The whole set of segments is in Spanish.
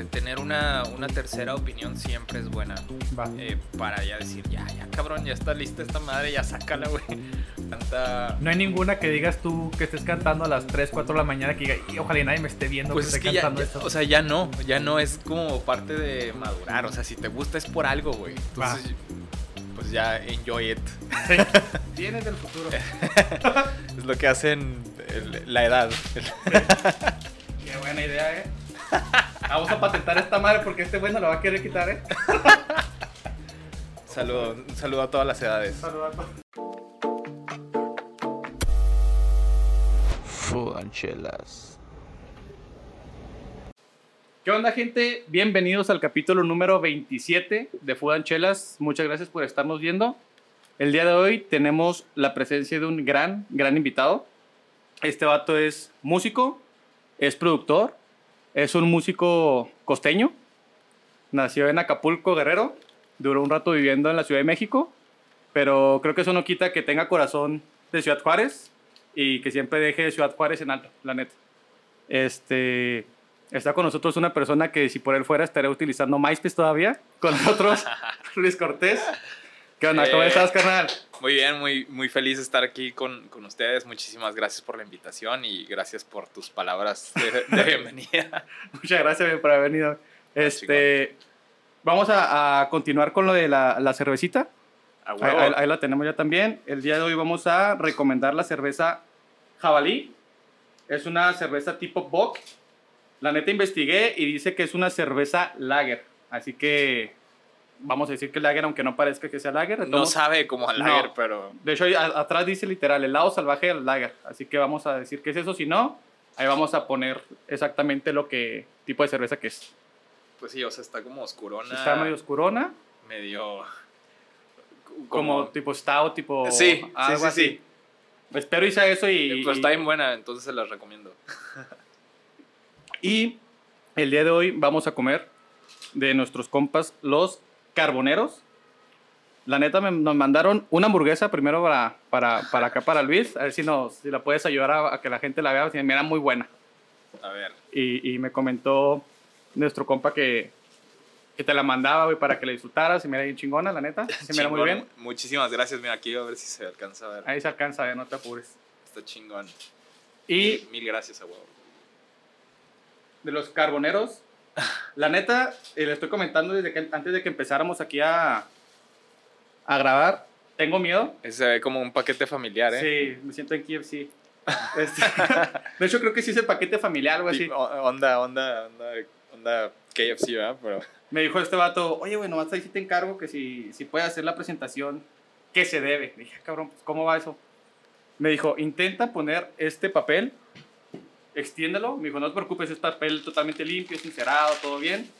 eh, tener una, una tercera opinión siempre es buena. Va. Eh, para ya decir, ya, ya, cabrón, ya está lista esta madre, ya sácala, güey. Tanta. No hay ninguna que digas tú que estés cantando a las 3, 4 de la mañana que diga, "Y ojalá y nadie me esté viendo Pues que es esté que ya, cantando ya- esto. o sea, ya no, ya no es como parte de madurar. O sea, si te gusta es por algo, güey. Entonces, pues ya enjoy it. Sí. Vienes del futuro. Es lo que hacen el- la edad. Qué buena idea, eh. Vamos a patentar esta madre porque este güey no la va a querer quitar, eh. Saludo, un saludo a todas las edades. Saludos a todos. Fudanchelas. ¿Qué onda, gente? Bienvenidos al capítulo número 27 de Food and Chelas. Muchas gracias por estarnos viendo. El día de hoy tenemos la presencia de un gran, gran invitado. Este vato es músico, es productor, es un músico costeño. Nació en Acapulco, Guerrero. Duró un rato viviendo en la Ciudad de México. Pero creo que eso no quita que tenga corazón de Ciudad Juárez y que siempre deje Ciudad Juárez en alto, la neta. Este, está con nosotros una persona que si por él fuera estaría utilizando MySpace todavía. Con nosotros, Luis Cortés. ¿Qué onda? ¿Cómo Eh. estás, carnal? Muy bien, muy, muy feliz de estar aquí con, con ustedes. Muchísimas gracias por la invitación y gracias por tus palabras de, de bienvenida. Muchas gracias por haber venido. Este, vamos a, a continuar con lo de la, la cervecita. Ahí la tenemos ya también. El día de hoy vamos a recomendar la cerveza Jabalí. Es una cerveza tipo Bock. La neta investigué y dice que es una cerveza lager. Así que vamos a decir que lager, aunque no parezca que sea lager. No sabe como No. lager, pero De hecho, a- atrás dice literal, el lado salvaje del lager. Así que vamos a decir que es eso. Si no, ahí vamos a poner exactamente lo que tipo de cerveza que es. pues sí, o sea, está como oscurona. Está medio oscurona, medio. como, tipo stout, tipo Sí, sí, algo sí, así. sí. Espero sea eso y, Pues está bien buena, entonces se las recomiendo. y el día de hoy vamos a comer de nuestros compas los carboneros. La neta me, nos mandaron una hamburguesa primero para, para, para acá, para Luis. A ver si, nos, si la puedes ayudar a, a que la gente la vea. Si me era muy buena. A ver. y, y me comentó nuestro compa que, que te la mandaba, güey, para que la disfrutaras y me era bien chingona, la neta. Se me era muy bien. Muchísimas gracias. Mira, aquí a ver si se alcanza a ver. Ahí se alcanza, eh, no te apures. Está chingón. Y Mil, mil gracias a de los carboneros, la neta, eh, le estoy comentando desde que antes de que empezáramos aquí a, a grabar, tengo miedo. Se ve como un paquete familiar, ¿eh? Sí, me siento en KFC. Este, de hecho, creo que sí es el paquete familiar, algo así. Onda, onda, onda, onda KFC, ¿verdad? Pero Me dijo este vato, oye, bueno, nomás ahí sí te encargo que si, si puedes hacer la presentación que se debe. Le dije, "Ah, cabrón, pues, ¿cómo va eso? Me dijo, intenta poner este papel, extiéndelo. Me dijo, no te preocupes, es papel totalmente limpio, sincerado, todo bien.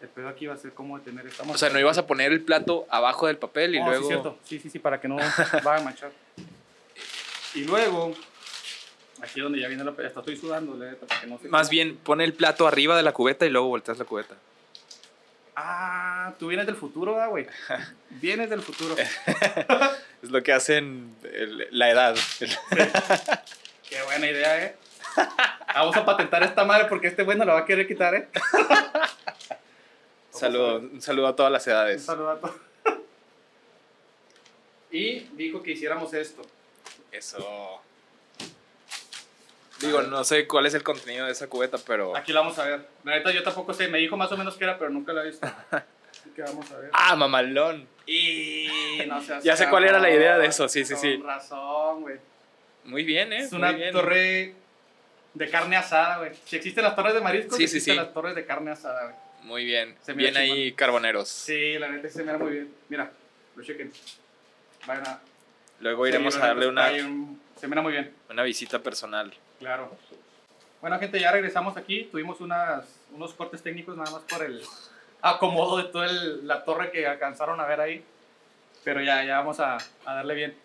El pedo aquí va a ser como tener esta O sea, no ibas a poner el plato abajo del papel y luego. Sí, cierto. Sí, sí, sí, para que no vaya a manchar. Y luego, aquí donde ya viene la... Hasta estoy sudando, para que no se... Más bien, pone el plato arriba de la cubeta y luego volteas la cubeta. Ah, tú vienes del futuro, ¿verdad, güey? Vienes del futuro. Es lo que hacen el- la edad. Qué buena idea, ¿eh? Vamos a patentar esta madre porque este güey no la va a querer quitar, ¿eh? Saludo, un saludo a todas las Un edades. saludo a todos. Y dijo que hiciéramos esto. Eso. Digo, no sé cuál es el contenido de esa cubeta, pero. Aquí la vamos a ver. La neta, yo tampoco sé. Me dijo más o menos qué era, pero nunca la he visto. Así que vamos a ver. ¡Ah, mamalón! Y no seas Ya sé cuál era la idea de eso, sí, sí, Con sí. razón, güey. Muy bien, ¿eh? Es Muy una bien. torre de carne asada, güey. Si existen las torres de mariscos, Sí, existen sí. las torres de carne asada, güey. Muy bien. Se mira bien ahí, chingón. carboneros. Sí, la neta se mira muy bien. Mira, lo chequen. Vayan a. Luego iremos a darle una, un- Se mira muy bien. una visita personal. Claro. Bueno, gente, ya regresamos aquí. Tuvimos unas, unos cortes técnicos nada más por el acomodo de toda el- la torre que alcanzaron a ver ahí. Pero ya, ya vamos a, a darle bien.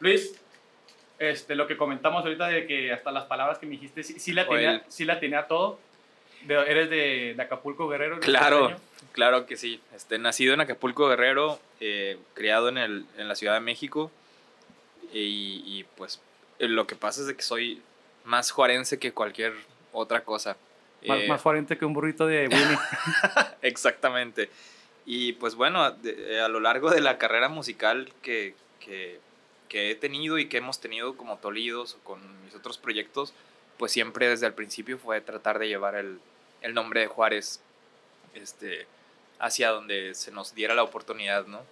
Luis, este, lo que comentamos ahorita de que hasta las palabras que me dijiste, sí, sí la, tenía, el- sí la tenía todo. De- eres de, de Acapulco Guerrero. Claro, costeño. claro que sí. Este, nacido en Acapulco Guerrero, eh, criado en, el, en la Ciudad de México. Y, y, pues eh, lo que pasa es de que soy más juarense que cualquier otra cosa. Más, Eh, más fuerte que un burrito de Winnie. Exactamente. Y pues bueno, de- a lo largo de la carrera musical que, que, que he tenido y que hemos tenido como Tolidos o con mis otros proyectos, pues siempre desde el principio fue tratar de llevar el, el nombre de Juárez este, hacia donde se nos diera la oportunidad, ¿no?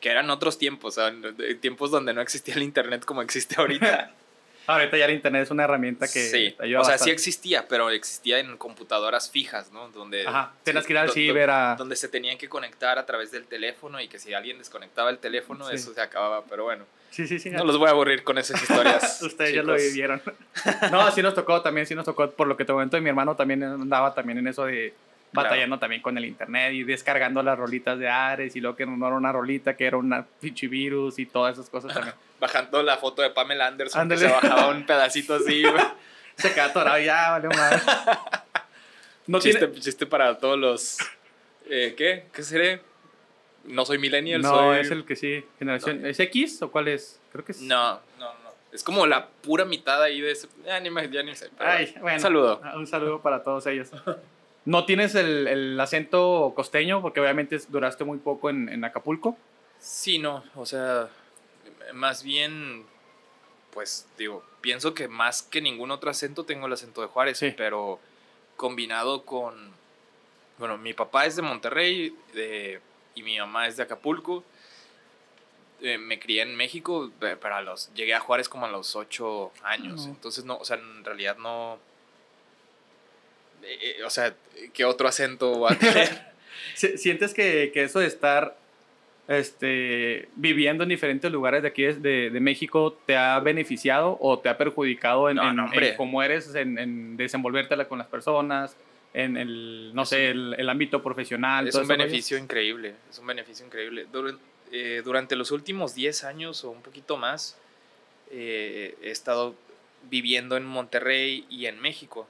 Que eran otros tiempos, o sea, de- tiempos donde no existía el internet como existe ahorita. Ahorita ya el internet es una herramienta que sí, ayuda o sea, sí existía, pero existía en computadoras fijas, ¿no? Donde, Ajá, tenías que ir al ciber a... donde se tenían que conectar a través del teléfono y que si alguien desconectaba el teléfono, Sí. eso se acababa, pero bueno, Sí, sí, sí. no los voy a aburrir con esas historias. Ustedes ya lo vivieron. No, sí nos tocó, también sí nos tocó, por lo que te comento, y mi hermano también andaba también en eso de Claro. batallando también con el internet y descargando las rolitas de Ares y luego que no era una rolita, que era una pinche virus y todas esas cosas también. Bajando la foto de Pamela Anderson, que se bajaba un pedacito así. Se quedó atorado ya, vale madre. No chiste, tiene... chiste para todos los... eh, ¿Qué? ¿Qué seré? No soy millennial, No, soy... es el que sí, generación... ¿Es X o cuál es? Creo que es... No, no, no. Es como la pura mitad ahí de ese... Ya ni, me- ya ni sé. Ay, bueno. Un saludo. Un saludo para todos ellos. ¿No tienes el, el acento costeño? Porque obviamente duraste muy poco en, en Acapulco. Sí, no, o sea, más bien, pues digo, pienso que más que ningún otro acento tengo el acento de Juárez, Sí. pero combinado con, bueno, mi papá es de Monterrey de- y mi mamá es de Acapulco. Eh, me crié en México, pe- pero a los, llegué a Juárez como a los ocho años, No. entonces no, o sea, en realidad no, eh, eh, o sea, ¿qué otro acento va a tener? Si- ¿Sientes que, que eso de estar este, viviendo en diferentes lugares de aquí de, de- México te ha beneficiado o te ha perjudicado en, No, en- no, en hombre. cómo eres, en, en desenvolvértela con las personas, en el, no Es sé, el, el ámbito profesional? Es un beneficio increíble, es un beneficio increíble. Eh, durante los últimos 10 años o un poquito más, eh, he estado viviendo en Monterrey y en México.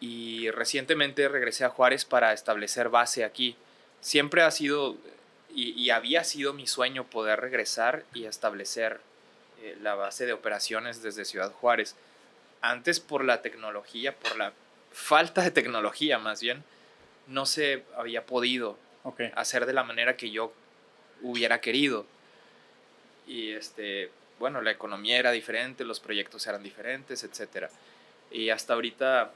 Y recientemente regresé a Juárez para establecer base aquí. Siempre ha sido y, y había sido mi sueño poder regresar y establecer eh, la base de operaciones desde Ciudad Juárez. Antes por la tecnología, por la falta de tecnología más bien, no se había podido Ok. hacer de la manera que yo hubiera querido. Y este, bueno, la economía era diferente, los proyectos eran diferentes, etc. Y hasta ahorita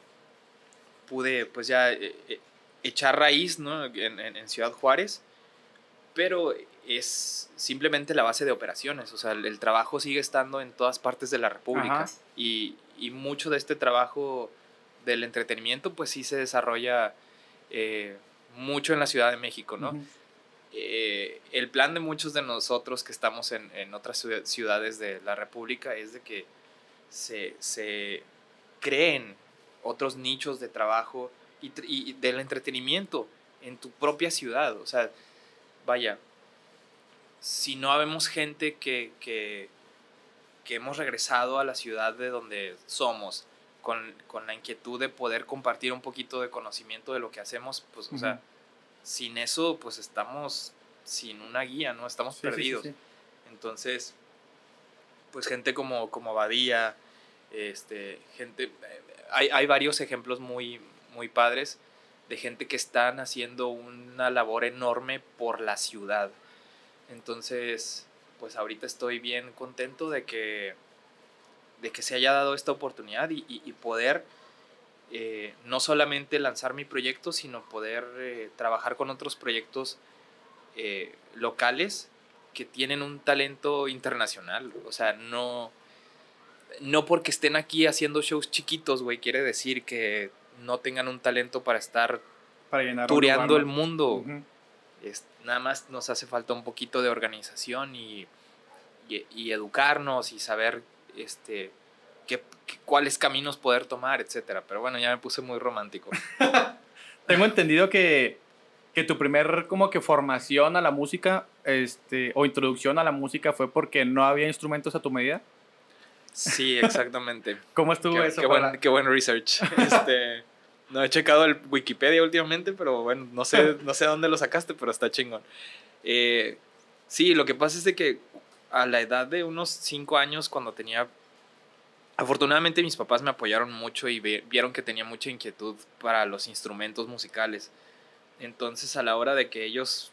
pude pues ya eh, eh, echar raíz ¿no? en, en- en Ciudad Juárez, pero es simplemente la base de operaciones, o sea, el, el trabajo sigue estando en todas partes de la República y, y mucho de este trabajo del entretenimiento pues sí se desarrolla eh, mucho en la Ciudad de México, ¿no? Eh, el plan de muchos de nosotros que estamos en, en otras ciu- ciudades de la República es de que se, se creen otros nichos de trabajo y, y del entretenimiento en tu propia ciudad. O sea, vaya, si no habemos gente que, que, que hemos regresado a la ciudad de donde somos, con, con la inquietud de poder compartir un poquito de conocimiento de lo que hacemos, pues, o sea, sin eso, pues estamos sin una guía, ¿no? Estamos Sí, sí, sí, perdidos. sí. Entonces, pues gente como, como Badía, este, gente, eh, hay, hay varios ejemplos muy, muy padres de gente que están haciendo una labor enorme por la ciudad. Entonces, pues ahorita estoy bien contento de que, de que se haya dado esta oportunidad y, y- poder eh, no solamente lanzar mi proyecto, sino poder eh, trabajar con otros proyectos eh, locales que tienen un talento internacional. O sea, no, no porque estén aquí haciendo shows chiquitos, güey, quiere decir que no tengan un talento para estar Para tureando el mundo. Es- nada más nos hace falta un poquito de organización y, y, y educarnos y saber este, qué, qué- cuáles caminos poder tomar, etcétera. Pero bueno, ya me puse muy romántico. Tengo entendido que, que tu primer como que formación a la música este, o introducción a la música fue porque no había instrumentos a tu medida. Sí, exactamente. ¿Cómo estuvo qué, eso? qué para- buen, qué buen research. Este, no he checado el Wikipedia últimamente, pero bueno, no sé, no sé dónde lo sacaste, pero está chingón. Eh, sí, lo que pasa es de que a la edad de unos 5 años, cuando tenía afortunadamente mis papás me apoyaron mucho y vieron que tenía mucha inquietud para los instrumentos musicales. Entonces a la hora de que ellos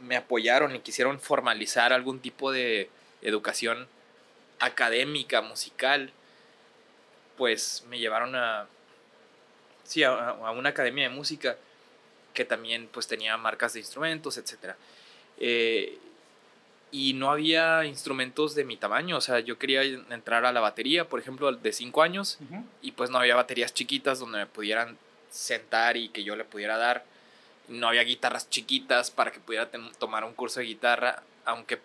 me apoyaron y quisieron formalizar algún tipo de educación académica, musical, pues me llevaron a, sí, a, una academia de música que también pues tenía marcas de instrumentos, etc. Eh, y no había instrumentos de mi tamaño, o sea, yo quería entrar a la batería, por ejemplo, de 5 años, y pues no había baterías chiquitas donde me pudieran sentar y que yo le pudiera dar. No había guitarras chiquitas para que pudiera tomar un curso de guitarra, aunque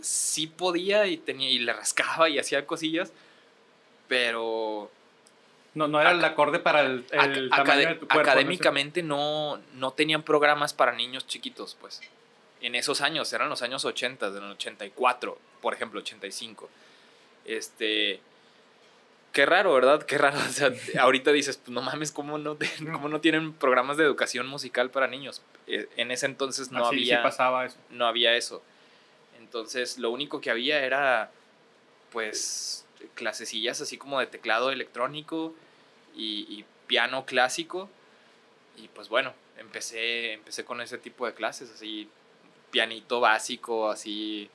sí podía y, tenía, y le rascaba y hacía cosillas, pero... No, no era el acorde para el, tamaño de tu cuerpo. Académicamente no, no tenían programas para niños chiquitos, pues. En esos años, eran los años 80, del 84, por ejemplo, 85. Este... Qué raro, ¿verdad? Qué raro. O sea, ahorita dices, pues no mames, ¿cómo no, ¿cómo no tienen programas de educación musical para niños? Eh, en ese entonces no había... pasaba eso. No había eso. Entonces, lo único que había era, pues, clasecillas así como de teclado electrónico y, piano clásico. Y pues bueno, empecé, empecé con ese tipo de clases, así, pianito básico, así,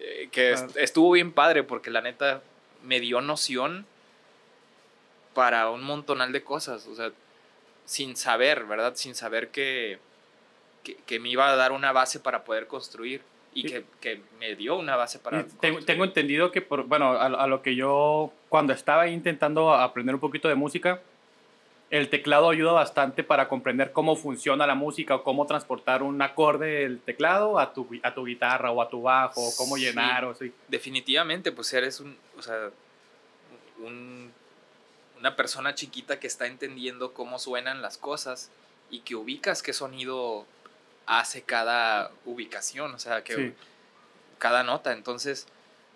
eh, que estuvo bien padre porque la neta me dio noción para un montonal de cosas, o sea, sin saber, ¿verdad? Sin saber que, que me iba a dar una base para poder construir y que, que, me dio una base para... Tengo, tengo, entendido que, por, bueno, a, a, lo que yo, cuando estaba intentando aprender un poquito de música, el teclado ayuda bastante para comprender cómo funciona la música o cómo transportar un acorde del teclado a tu, a tu guitarra o a tu bajo, o cómo llenar o así. Definitivamente, pues eres un, o sea, un, una persona chiquita que está entendiendo cómo suenan las cosas y que ubicas qué sonido hace cada ubicación, o sea, que cada nota. Entonces,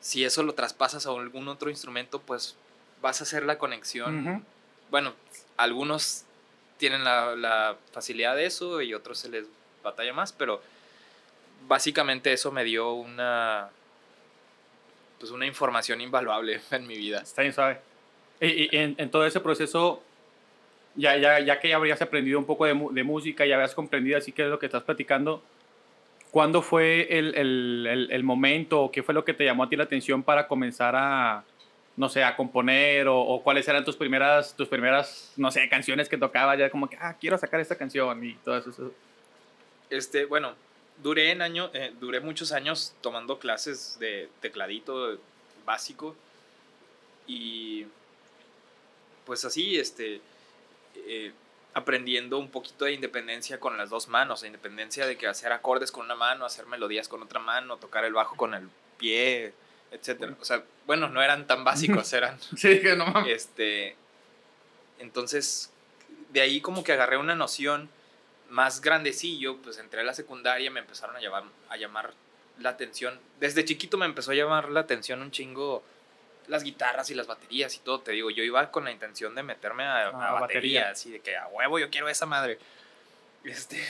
si eso lo traspasas a algún otro instrumento, pues vas a hacer la conexión. Bueno, algunos tienen la, facilidad de eso y otros se les batalla más, pero básicamente eso me dio una pues una información invaluable en mi vida. Está bien suave. Y, en, en, todo ese proceso, ya, ya, ya que ya habrías aprendido un poco de, de, música, ya habías comprendido así que es lo que estás platicando, ¿cuándo fue el, el, el, momento o qué fue lo que te llamó a ti la atención para comenzar a, no sé, a componer o, o, cuáles eran tus primeras, tus primeras, no sé, canciones que tocaba ya como que, ah, quiero sacar esta canción y todo eso? Este, bueno, duré, en año, eh, duré muchos años tomando clases de tecladito básico y pues así, este, eh, aprendiendo un poquito de independencia con las dos manos, independencia de que hacer acordes con una mano, hacer melodías con otra mano, tocar el bajo con el pie, etcétera. O sea, bueno, no eran tan básicos, eran. sí, que no Este. Entonces, de ahí como que agarré una noción más grandecillo, pues entré a la secundaria, me empezaron a llamar, a llamar la atención. Desde chiquito me empezó a llamar la atención un chingo las guitarras y las baterías y todo. Te digo, yo iba con la intención de meterme a, a, baterías y de que a huevo yo quiero esa madre. Este,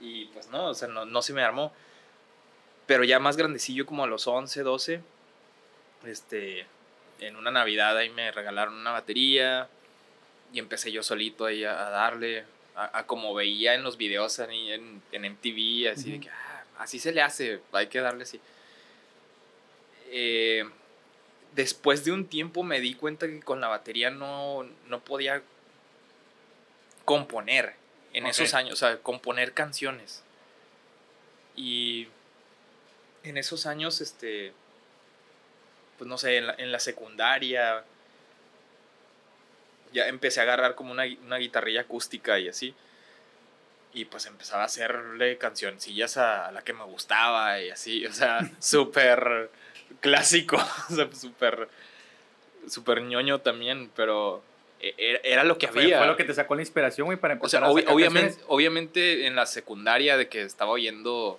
y pues no, o sea, no, no se me armó. Pero ya más grandecillo, como a los 11, 12, este, en una Navidad ahí me regalaron una batería y empecé yo solito ahí a, darle, a, como veía en los videos en, en MTV, así de que, ah, así se le hace, hay que darle así. Eh, después de un tiempo me di cuenta que con la batería no, no podía componer en esos años, o sea, componer canciones. Y en esos años, este, pues no sé, en la, secundaria, ya empecé a agarrar como una, una, guitarrilla acústica y así. Y pues empezaba a hacerle cancioncillas a la que me gustaba y así, o sea, súper clásico, súper super ñoño también, pero e, era, lo que había. Fue lo que te sacó la inspiración, güey, para empezar a obviamente, obviamente en la secundaria de que estaba oyendo...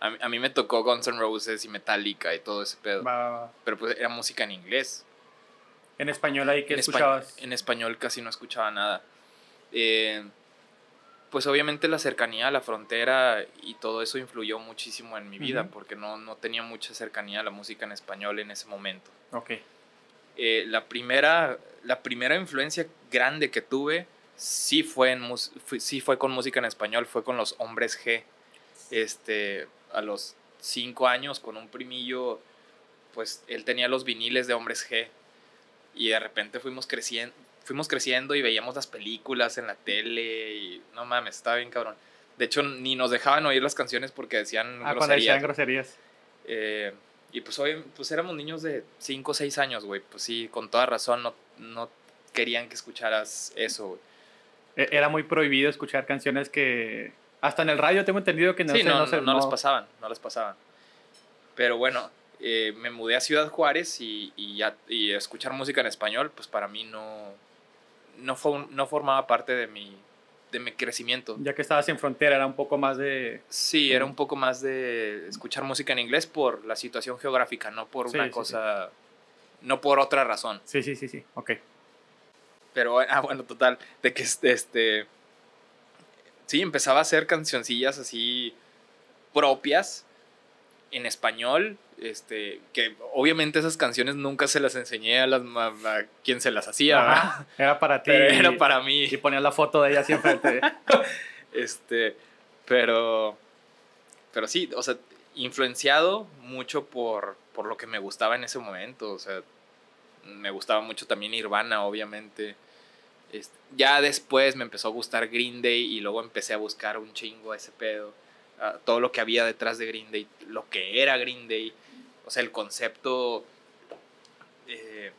A, mí me tocó Guns N' Roses y Metallica y todo ese pedo. Pero pues era música en inglés. En español ahí, ¿qué escuchabas? en español casi no escuchaba nada. Eh, pues obviamente la cercanía a la frontera y todo eso influyó muchísimo en mi vida porque no, no, tenía mucha cercanía a la música en español en ese momento. Ok. Eh, la, primera, la primera influencia grande que tuve sí fue, en sí fue con música en español, fue con los Hombres G. Este, a los cinco años, con un primillo, pues él tenía los viniles de Hombres G. Y de repente fuimos creciendo, fuimos creciendo y veíamos las películas en la tele y no mames, estaba bien cabrón. De hecho, ni nos dejaban oír las canciones porque decían ah, groserías. decían groserías. Eh, y pues hoy, pues éramos niños de 5 o 6 años, güey. Pues sí, con toda razón no, no querían que escucharas eso, güey. E, era muy prohibido escuchar canciones que... Hasta en el radio tengo entendido que no, sí, no, no, no, las pasaban, no las pasaban. Pero bueno, eh, me mudé a Ciudad Juárez y, y, ya, y escuchar música en español, pues para mí no, no, fue, no formaba parte de mi, de mi crecimiento. Ya que estabas en frontera, era un poco más de... Sí, era un poco más de escuchar música en inglés por la situación geográfica, no por una cosa... No por otra razón. Sí, sí, sí, sí, ok. Pero, ah, bueno, total, de que este... Sí, empezaba a hacer cancioncillas así propias en español, este, que obviamente esas canciones nunca se las enseñé a, las, a quien se las hacía. era para ti. era para mí. Y ponías la foto de ella siempre. este, pero, pero sí, o sea, influenciado mucho por, por lo que me gustaba en ese momento. O sea, me gustaba mucho también Nirvana, obviamente. Este, ya después me empezó a gustar Green Day y luego empecé a buscar un chingo a ese pedo todo lo que había detrás de Green Day, lo que era Green Day, o sea, el concepto, eh,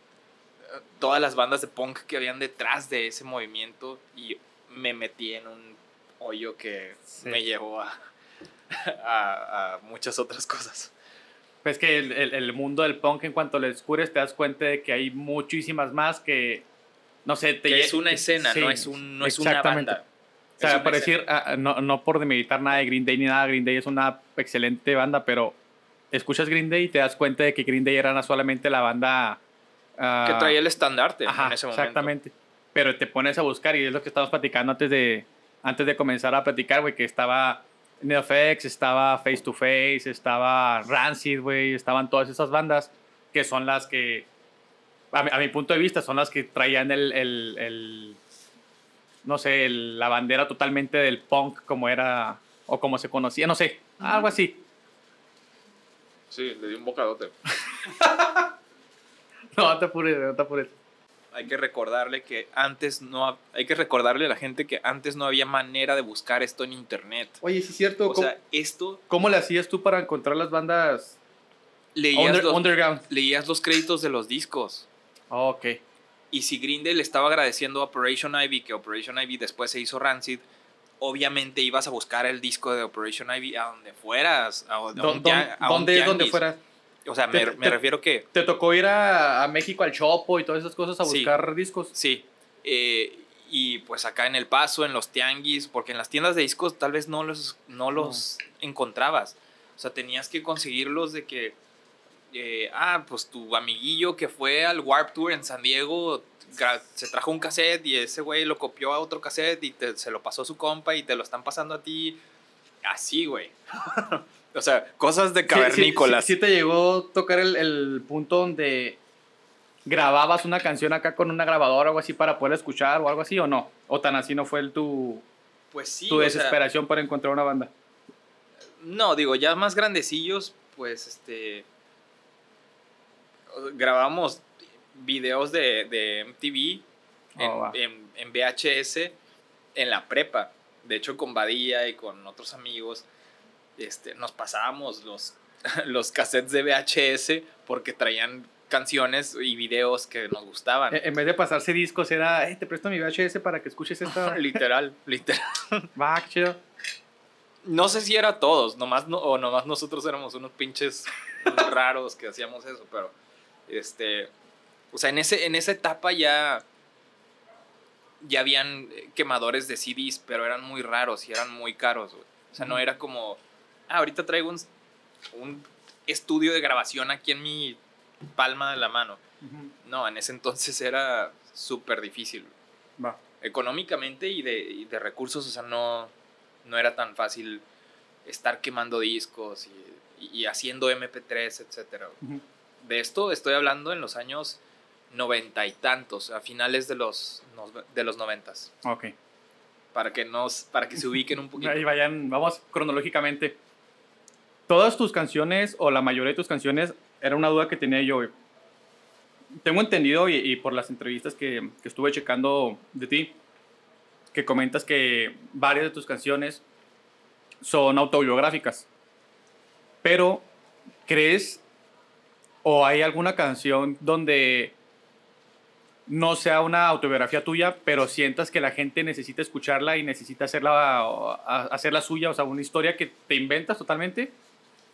todas las bandas de punk que habían detrás de ese movimiento y me metí en un hoyo que me llevó a, a, muchas otras cosas. Pues que el, el, mundo del punk en cuanto le descubres te das cuenta de que hay muchísimas más que, no sé, te... es una escena, no es, un, no es una banda. O sea, por decir, ah, no, no por demeritar nada de Green Day ni nada, Green Day es una excelente banda, pero escuchas Green Day y te das cuenta de que Green Day era solamente la banda... Ah, que traía el estandarte en ese momento. Exactamente. Pero te pones a buscar y es lo que estábamos platicando antes de, antes de comenzar a platicar, güey, que estaba NeoFX, estaba Face to Face, estaba Rancid, güey, estaban todas esas bandas que son las que, a mi, punto de vista, son las que traían el, el no sé, la bandera totalmente del punk como era o como se conocía, no sé, algo así. Sí, le di un bocadote. no, no te apures, no te apures. Hay que recordarle que antes no hay que recordarle a la gente que antes no había manera de buscar esto en internet. Oye, sí es cierto. O sea, esto ¿Cómo le hacías tú para encontrar las bandas leías los, underground? Leías los créditos de los discos. Oh, ok. Y si Green le estaba agradeciendo a Operation Ivy, que Operation Ivy después se hizo Rancid, obviamente ibas a buscar el disco de Operation Ivy a donde fueras. A, ¿Dónde, donde fueras? O sea, me, refiero que... ¿Te tocó ir a, México al Chopo y todas esas cosas a buscar discos? Sí. Eh, y pues acá en El Paso, en los tianguis, porque en las tiendas de discos tal vez no los, no los encontrabas. O sea, tenías que conseguirlos de que eh, ah, pues tu amiguillo que fue al Warp Tour en San Diego se trajo un cassette y ese güey lo copió a otro cassette y se lo pasó a su compa y te lo están pasando a ti. Así, güey. o sea, cosas de cavernícolas. Sí, te llegó a tocar el, punto donde grababas una canción acá con una grabadora o algo así para poder escuchar o algo así o no? ¿O tan así no fue el tu, pues sí, tu desesperación para encontrar una banda? No, digo, ya más grandecillos, pues este grabamos videos de, de MTV oh, en, VHS en la prepa. De hecho, con Badía y con otros amigos, este, nos pasábamos los, los cassettes de VHS porque traían canciones y videos que nos gustaban. En vez de pasarse discos, era, te presto mi VHS para que escuches esto. literal, literal. Va, chido. No sé si era todos, nomás no, o nomás nosotros éramos unos pinches raros que hacíamos eso, pero este, o sea, en, ese, en esa etapa ya, ya habían quemadores de CDs, pero eran muy raros y eran muy caros, O sea, no era como, ah, ahorita traigo un, un, estudio de grabación aquí en mi palma de la mano. No, en ese entonces era súper difícil. Económicamente y de, de, recursos, o sea, no, no era tan fácil estar quemando discos y, y, haciendo MP3, etcétera de esto estoy hablando en los años noventa y tantos, a finales de los, de los noventas. Ok. Para que, nos, para que se ubiquen un poquito. Ahí vayan, vamos cronológicamente. Todas tus canciones, o la mayoría de tus canciones, era una duda que tenía yo. Tengo entendido, y, y por las entrevistas que, que estuve checando de ti, que comentas que varias de tus canciones son autobiográficas. Pero, ¿crees o hay alguna canción donde no sea una autobiografía tuya, pero sientas que la gente necesita escucharla y necesita hacerla, hacerla suya, o sea, una historia que te inventas totalmente,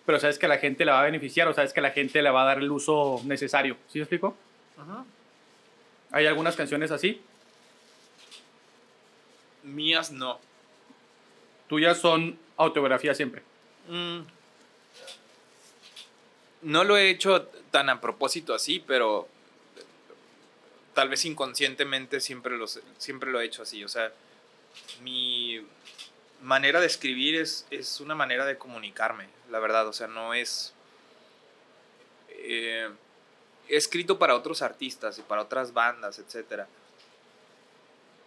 pero sabes que la gente la va a beneficiar o sabes que la gente le va a dar el uso necesario. ¿Sí me explico? Ajá. ¿Hay algunas canciones así? Mías no. Tuyas son autobiografías siempre. Mm. No lo he hecho tan a propósito así, pero tal vez inconscientemente siempre, siempre lo he hecho así. O sea, mi manera de escribir es, es una manera de comunicarme, la verdad. O sea, no es... eh, he escrito para otros artistas y para otras bandas, etc.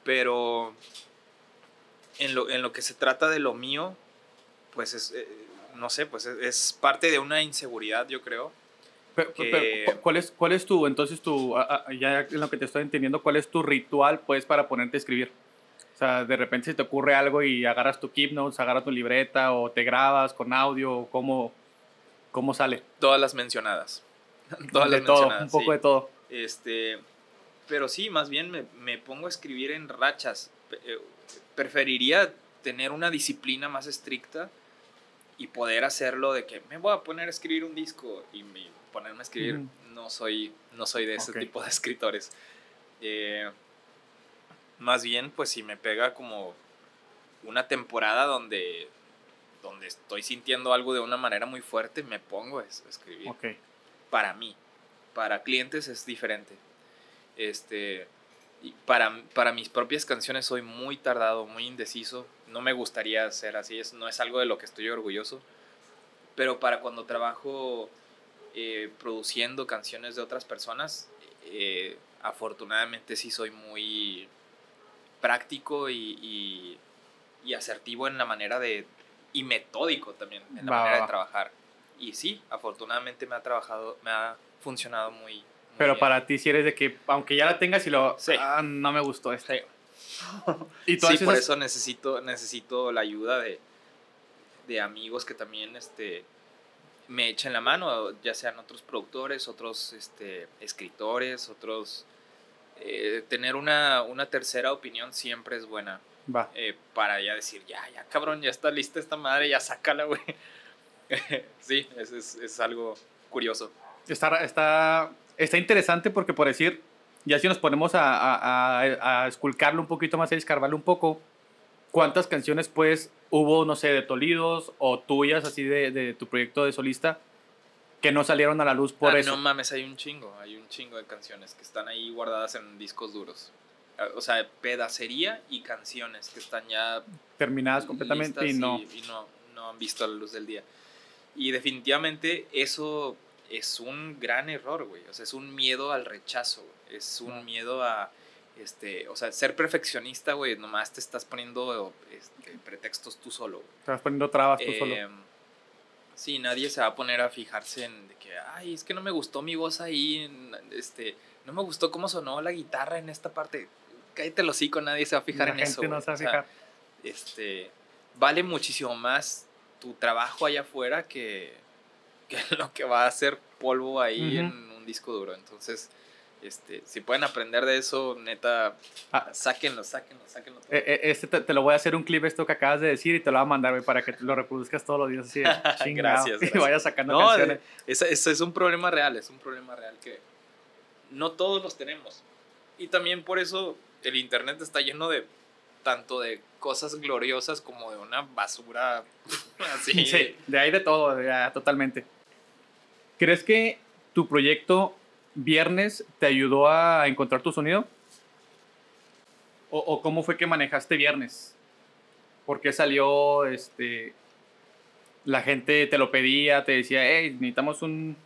Pero en lo, en lo que se trata de lo mío, pues es, eh, no sé, pues es, es parte de una inseguridad, yo creo. Pero, Que- pero, ¿cu- ¿cuál, es, ¿Cuál es tu, entonces tu, ya en lo que te estoy entendiendo, cuál es tu ritual pues para ponerte a escribir? O sea, de repente se te ocurre algo y agarras tu Keep Notes, agarras tu libreta o te grabas con audio, ¿cómo, cómo sale? Todas las mencionadas. Todas de las todo, mencionadas. un poco sí. de todo. Este, pero sí, más bien me, me pongo a escribir en rachas. Eh, Preferiría tener una disciplina más estricta y poder hacerlo de que me voy a poner a escribir un disco y me- ponerme a escribir. No soy, no soy de ese tipo de escritores. Eh, más bien, pues si me pega como una temporada donde, donde estoy sintiendo algo de una manera muy fuerte, me pongo a es- a escribir para mí. Para clientes es diferente. Este, y para, para mis propias canciones soy muy tardado, muy indeciso. No me gustaría ser así, es, no es algo de lo que estoy orgulloso. Pero para cuando trabajo eh, produciendo canciones de otras personas, eh, afortunadamente sí soy muy práctico y, y- y asertivo en la manera de... y metódico también en la manera de trabajar. Y sí, afortunadamente me ha trabajado, me ha funcionado muy, muy Pero bien. para ti si eres de que, aunque ya la tengas y lo... Sí. Ah, no me gustó este. Sí. Y Sí, por eso necesito, necesito la ayuda de, de amigos que también este, me echen la mano, ya sean otros productores, otros este, escritores, otros... eh, tener una, una tercera opinión siempre es buena Va. eh, para ya decir, ya, ya, cabrón, ya está lista esta madre, ya sácala, güey. sí, es, es, es algo curioso. Está, está, está interesante porque, por decir, ya si nos ponemos a, a, a, a esculcarlo un poquito más, a escarbarlo un poco, ¿cuántas canciones, pues, hubo, no sé, de Tolidos o tuyas, así de, de tu proyecto de solista, que no salieron a la luz por Ah, eso? No mames, hay un chingo, hay un chingo de canciones que están ahí guardadas en discos duros. Ah, O sea, pedacería y canciones que están ya terminadas completamente y no. y no, no han visto la luz del día. Y definitivamente eso es un gran error, güey. O sea, es un miedo al rechazo, güey. Es un miedo a, este, o sea, ser perfeccionista, güey, nomás te estás poniendo este, pretextos tú solo. güey. Te vas poniendo trabas tú solo. Eh, Sí, nadie se va a poner a fijarse en de que, ay, es que no me gustó mi voz ahí, este, no me gustó cómo sonó la guitarra en esta parte. Cállate el hocico, nadie se va a fijar La en gente eso. no güey. se va a O sea, fijar. este, vale muchísimo más tu trabajo allá afuera que, que lo que va a hacer polvo ahí en un disco duro. Entonces, este, si pueden aprender de eso, neta, Ah. sáquenlo, sáquenlo, sáquenlo. todo. Eh, eh, Este te, te lo voy a hacer un clip esto que acabas de decir y te lo voy a mandar, güey, para que lo reproduzcas todos los días así. chingado, Gracias, Y gracias. vayas sacando No, canciones. Ese, ese es un problema real, es un problema real que no todos los tenemos. Y también por eso el Internet está lleno de tanto de cosas gloriosas como de una basura así. Sí, de ahí de todo, ya, totalmente. ¿Crees que tu proyecto Viernes te ayudó a encontrar tu sonido? ¿O, o cómo fue que manejaste Viernes? ¿Por qué salió, este, la gente te lo pedía, te decía, hey, necesitamos un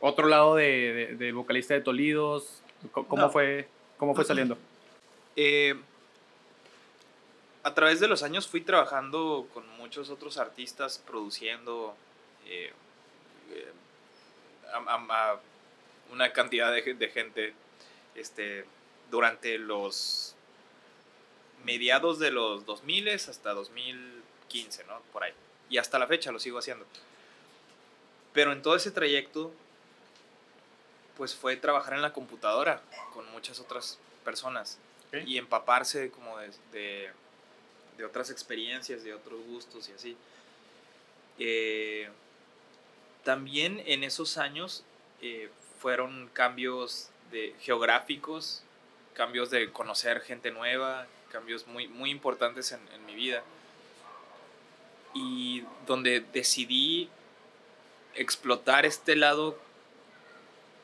otro lado de, vocalista de Tolidos? ¿Cómo, fue, cómo fue saliendo? Eh, a través de los años fui trabajando con muchos otros artistas, produciendo eh, a, una cantidad de, de, gente este, durante los mediados de los 2000 hasta 2015, ¿no? Por ahí. Y hasta la fecha lo sigo haciendo. Pero en todo ese trayecto, pues fue trabajar en la computadora con muchas otras personas y empaparse como de, de, otras experiencias, de otros gustos y así. Eh, también en esos años eh, fueron cambios de geográficos, cambios de conocer gente nueva, cambios muy, muy importantes en, en mi vida. Y donde decidí explotar este lado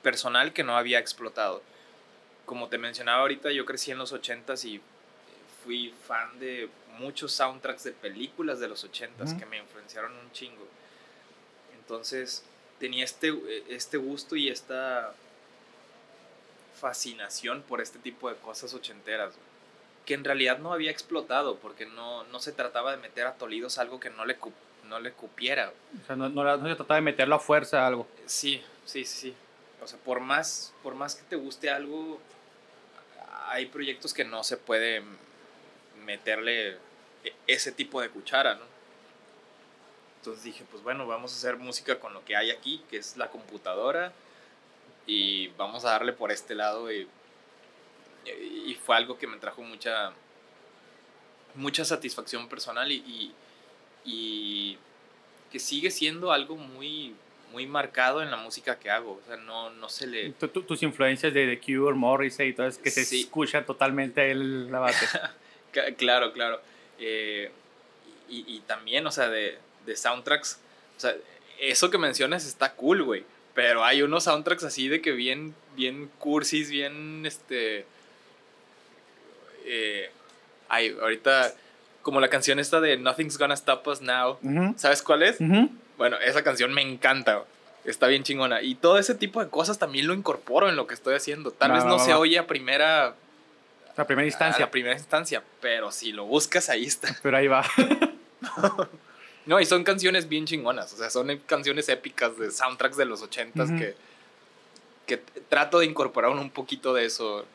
personal que no había explotado. Como te mencionaba ahorita, yo crecí en los 80s y fui fan de muchos soundtracks de películas de los 80s que me influenciaron un chingo. Entonces tenía este, este gusto y esta fascinación por este tipo de cosas ochenteras, que en realidad no había explotado, porque no, no se trataba de meter a Tolidos algo que no le, no le cupiera. O sea, no, no, se trataba de meterlo a fuerza a algo. Sí, sí, sí. O sea, por más, por más que te guste algo, hay proyectos que no se puede meterle e, ese tipo de cuchara, ¿no? Entonces dije, pues bueno, vamos a hacer música con lo que hay aquí, que es la computadora, y vamos a darle por este lado. Y, y fue algo que me trajo mucha, mucha satisfacción personal y, y, que sigue siendo algo muy, muy marcado en la música que hago. O sea, no, no se le... tus influencias de The Cure, Morrissey y todo eso, que se escuchan totalmente el, la base. claro, claro. Eh, y, y, también, o sea, de, de soundtracks. O sea, eso que mencionas está cool, güey. Pero hay unos soundtracks así de que bien, bien cursis, bien, este... Eh, hay, ahorita, como la canción esta de Nothing's Gonna Stop Us Now. ¿Sabes cuál es? Bueno, esa canción me encanta. Está bien chingona. Y todo ese tipo de cosas también lo incorporo en lo que estoy haciendo. Tal vez no se oye a primera... A primera instancia. A primera instancia. Pero si lo buscas, ahí está. Pero ahí va. No, y son canciones bien chingonas, o sea, son canciones épicas de soundtracks de los ochentas que, que trato de incorporar un poquito de eso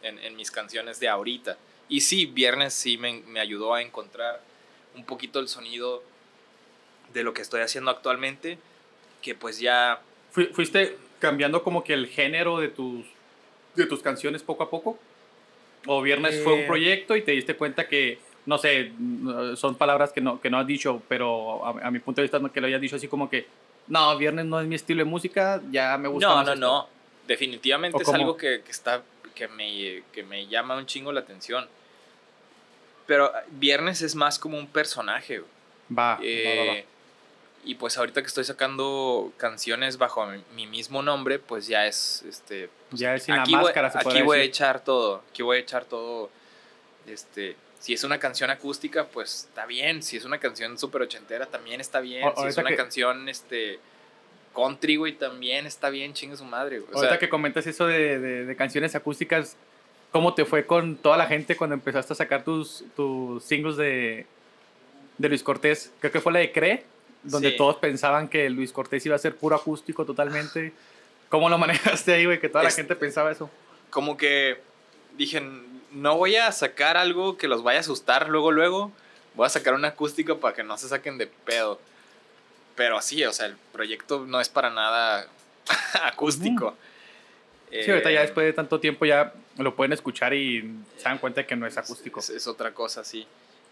en, en, mis canciones de ahorita. Y sí, Viernes sí me, me ayudó a encontrar un poquito el sonido de lo que estoy haciendo actualmente, que pues ya... ¿Fuiste cambiando como que el género de tus, de tus canciones poco a poco? ¿O Viernes fue un eh, proyecto y te diste cuenta que no sé, son palabras que no, que no has dicho, pero a, mi punto de vista no que lo hayas dicho así como que, no, viernes no es mi estilo de música, ya me gusta. No, no, no, definitivamente es algo que, que, está, que, me, que me llama un chingo la atención. Pero viernes es más como un personaje. Va, va, va, eh, Y pues ahorita que estoy sacando canciones bajo mi, mismo nombre, pues ya es, este... Pues ya es sin la máscara, se Aquí voy a echar todo, aquí voy a echar todo, este si es una canción acústica, pues está bien. Si es una canción súper ochentera, también está bien. si es una canción este, country, güey, también está bien, chingue su madre, güey. ahorita que comentas eso de, de, canciones acústicas, ¿cómo te fue con toda la gente cuando empezaste a sacar tus, tus singles de, de Luis Cortés? Creo que fue la de Cree, donde todos pensaban que Luis Cortés iba a ser puro acústico totalmente. ¿Cómo lo manejaste ahí, güey? Que toda la gente pensaba eso. Como que dije, no voy a sacar algo que los vaya a asustar luego, luego. Voy a sacar un acústico para que no se saquen de pedo. Pero así, o sea, el proyecto no es para nada acústico. Sí, ahorita ya eh, después de tanto tiempo ya lo pueden escuchar y se dan cuenta de que no es acústico. Es, otra cosa, sí.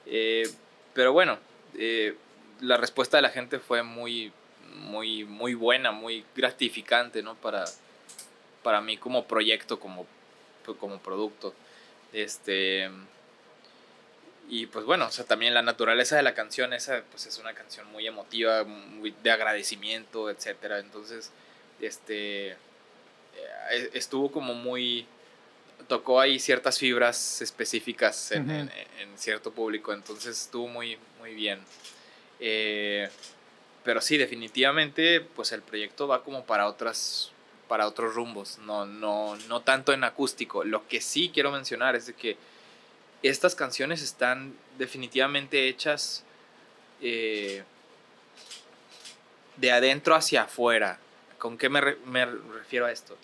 Eh, pero bueno, eh, la respuesta de la gente fue muy, muy, muy buena, muy gratificante, ¿no? Para, para mí como proyecto, como, como producto. Este. Y pues bueno, o sea, también la naturaleza de la canción, esa pues es una canción muy emotiva, muy de agradecimiento, etcétera. Entonces, este. Eh, estuvo como muy. Tocó ahí ciertas fibras específicas en, en, cierto público, entonces estuvo muy, muy bien. Eh, pero sí, definitivamente, pues el proyecto va como para otras para otros rumbos, no, no, no tanto en acústico. Lo que sí quiero mencionar es de que estas canciones están definitivamente hechas eh, de adentro hacia afuera. ¿Con qué me, me refiero a esto?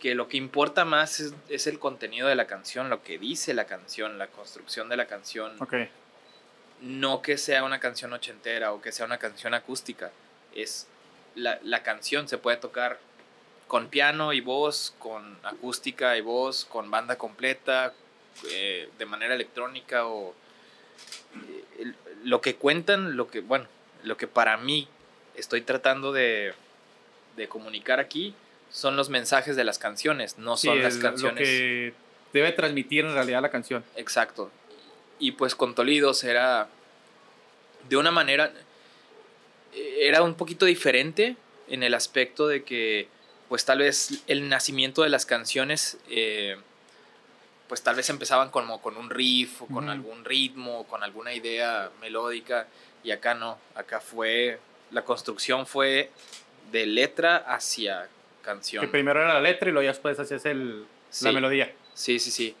Que lo que importa más es, es, el contenido de la canción, lo que dice la canción, la construcción de la canción. Okay. No que sea una canción ochentera o que sea una canción acústica. Es la, la canción se puede tocar con piano y voz, con acústica y voz, con banda completa, eh, de manera electrónica o eh, lo que cuentan, lo que, bueno, lo que para mí estoy tratando de, de comunicar aquí son los mensajes de las canciones, no son las canciones. Lo que debe transmitir en realidad la canción. Exacto. Y pues con Tolidos era de una manera, era un poquito diferente en el aspecto de que pues tal vez el nacimiento de las canciones eh, pues tal vez empezaban como con un riff o con algún ritmo, con alguna idea melódica y acá no, acá fue, la construcción fue de letra hacia canción. Que primero era la letra y luego ya después hacías el, la melodía. Sí, sí, sí.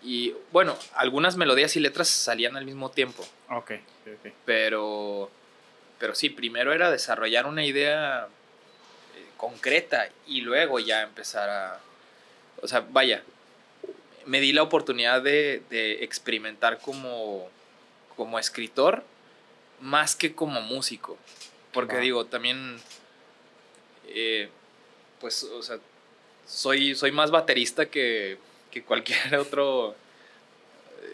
Y bueno, algunas melodías y letras salían al mismo tiempo. Ok, Pero, pero sí, primero era desarrollar una idea concreta y luego ya empezar a... O sea, vaya, me di la oportunidad de, de experimentar como, como escritor más que como músico. Porque digo, también, eh, pues, o sea, soy, soy más baterista que, que cualquier otro,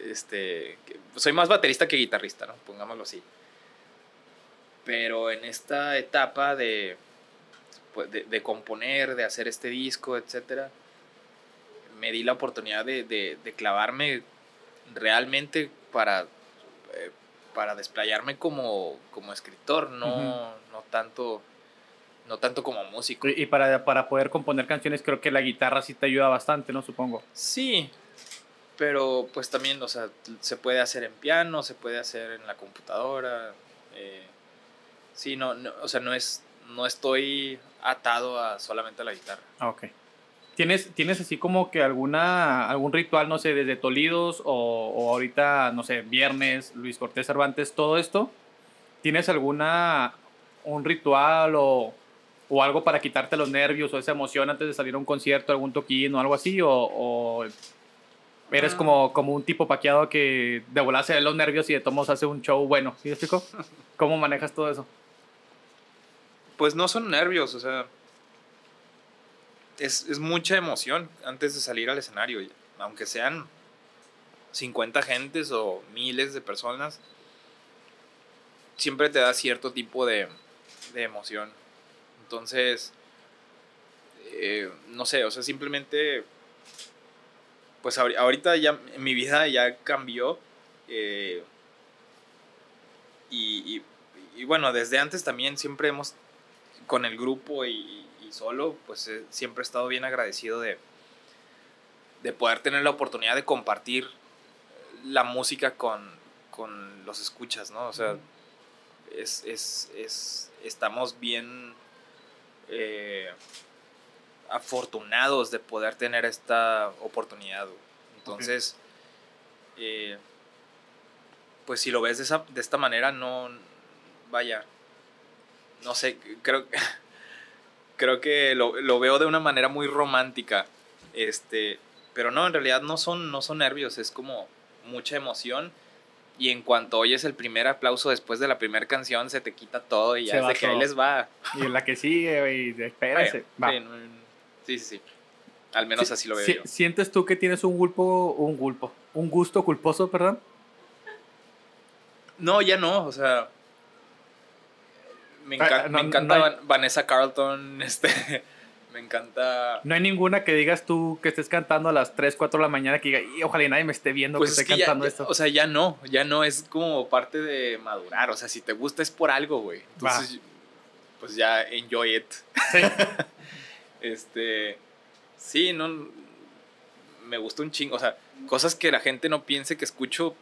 este, soy más baterista que guitarrista, ¿no? Pongámoslo así. Pero en esta etapa de, de, de componer, de hacer este disco, etcétera, me di la oportunidad de, de, de clavarme realmente para, eh, para desplayarme como, como escritor, no, no, tanto, no tanto como músico. Y para, para poder componer canciones creo que la guitarra sí te ayuda bastante, ¿no? Supongo. Sí, pero pues también, o sea, se puede hacer en piano, se puede hacer en la computadora. Eh, sí, no, no, o sea, no es, no estoy atado a solamente a la guitarra. Ah, ok. ¿Tienes, ¿Tienes así como que alguna, algún ritual, no sé, desde Tolidos o, o, ahorita, no sé, Viernes, Luis Cortés Cervantes, todo esto? ¿Tienes alguna, un ritual o, o algo para quitarte los nervios o esa emoción antes de salir a un concierto, algún toquín o algo así? ¿O, o eres ah. como, como un tipo paqueado que de volar se los nervios y de tomos hace un show bueno? ¿Sí explico? ¿Cómo manejas todo eso? Pues no son nervios, o sea es, es, mucha emoción antes de salir al escenario, aunque sean 50 gentes o miles de personas, siempre te da cierto tipo de, de emoción. Entonces, eh, no sé, o sea, simplemente, pues ahorita ya mi vida ya cambió. Eh, y, y, y, bueno, desde antes también siempre hemos, con el grupo y, solo, pues eh, siempre he estado bien agradecido de, de poder tener la oportunidad de compartir la música con, con los escuchas, ¿no? O sea, es, es, es, estamos bien eh, afortunados de poder tener esta oportunidad. Entonces, eh, pues si lo ves de, esa, de esta manera, no, vaya, no sé, creo que creo que lo, lo, veo de una manera muy romántica. Este, pero no, en realidad no son, no son nervios, es como mucha emoción. Y en cuanto oyes el primer aplauso después de la primera canción, se te quita todo y ya es de que ahí les va. Y en la que sigue, y espérense. Va. Sí, sí, sí, Al menos así lo veo yo. ¿Sientes tú que tienes un gulpo, un gulpo, un gusto culposo, perdón? No, ya no, o sea, me, ah, me encanta Vanessa Carlton, este, me encanta... No hay ninguna que digas tú que estés cantando a las 3, 4 de la mañana que diga, y ojalá nadie me esté viendo pues que esté cantando esto. o sea, ya no, ya no, es como parte de madurar, o sea, si te gusta es por algo, güey. Entonces, pues ya enjoy it. Sí. este, sí, no, me gusta un chingo, o sea, cosas que la gente no piense que escucho,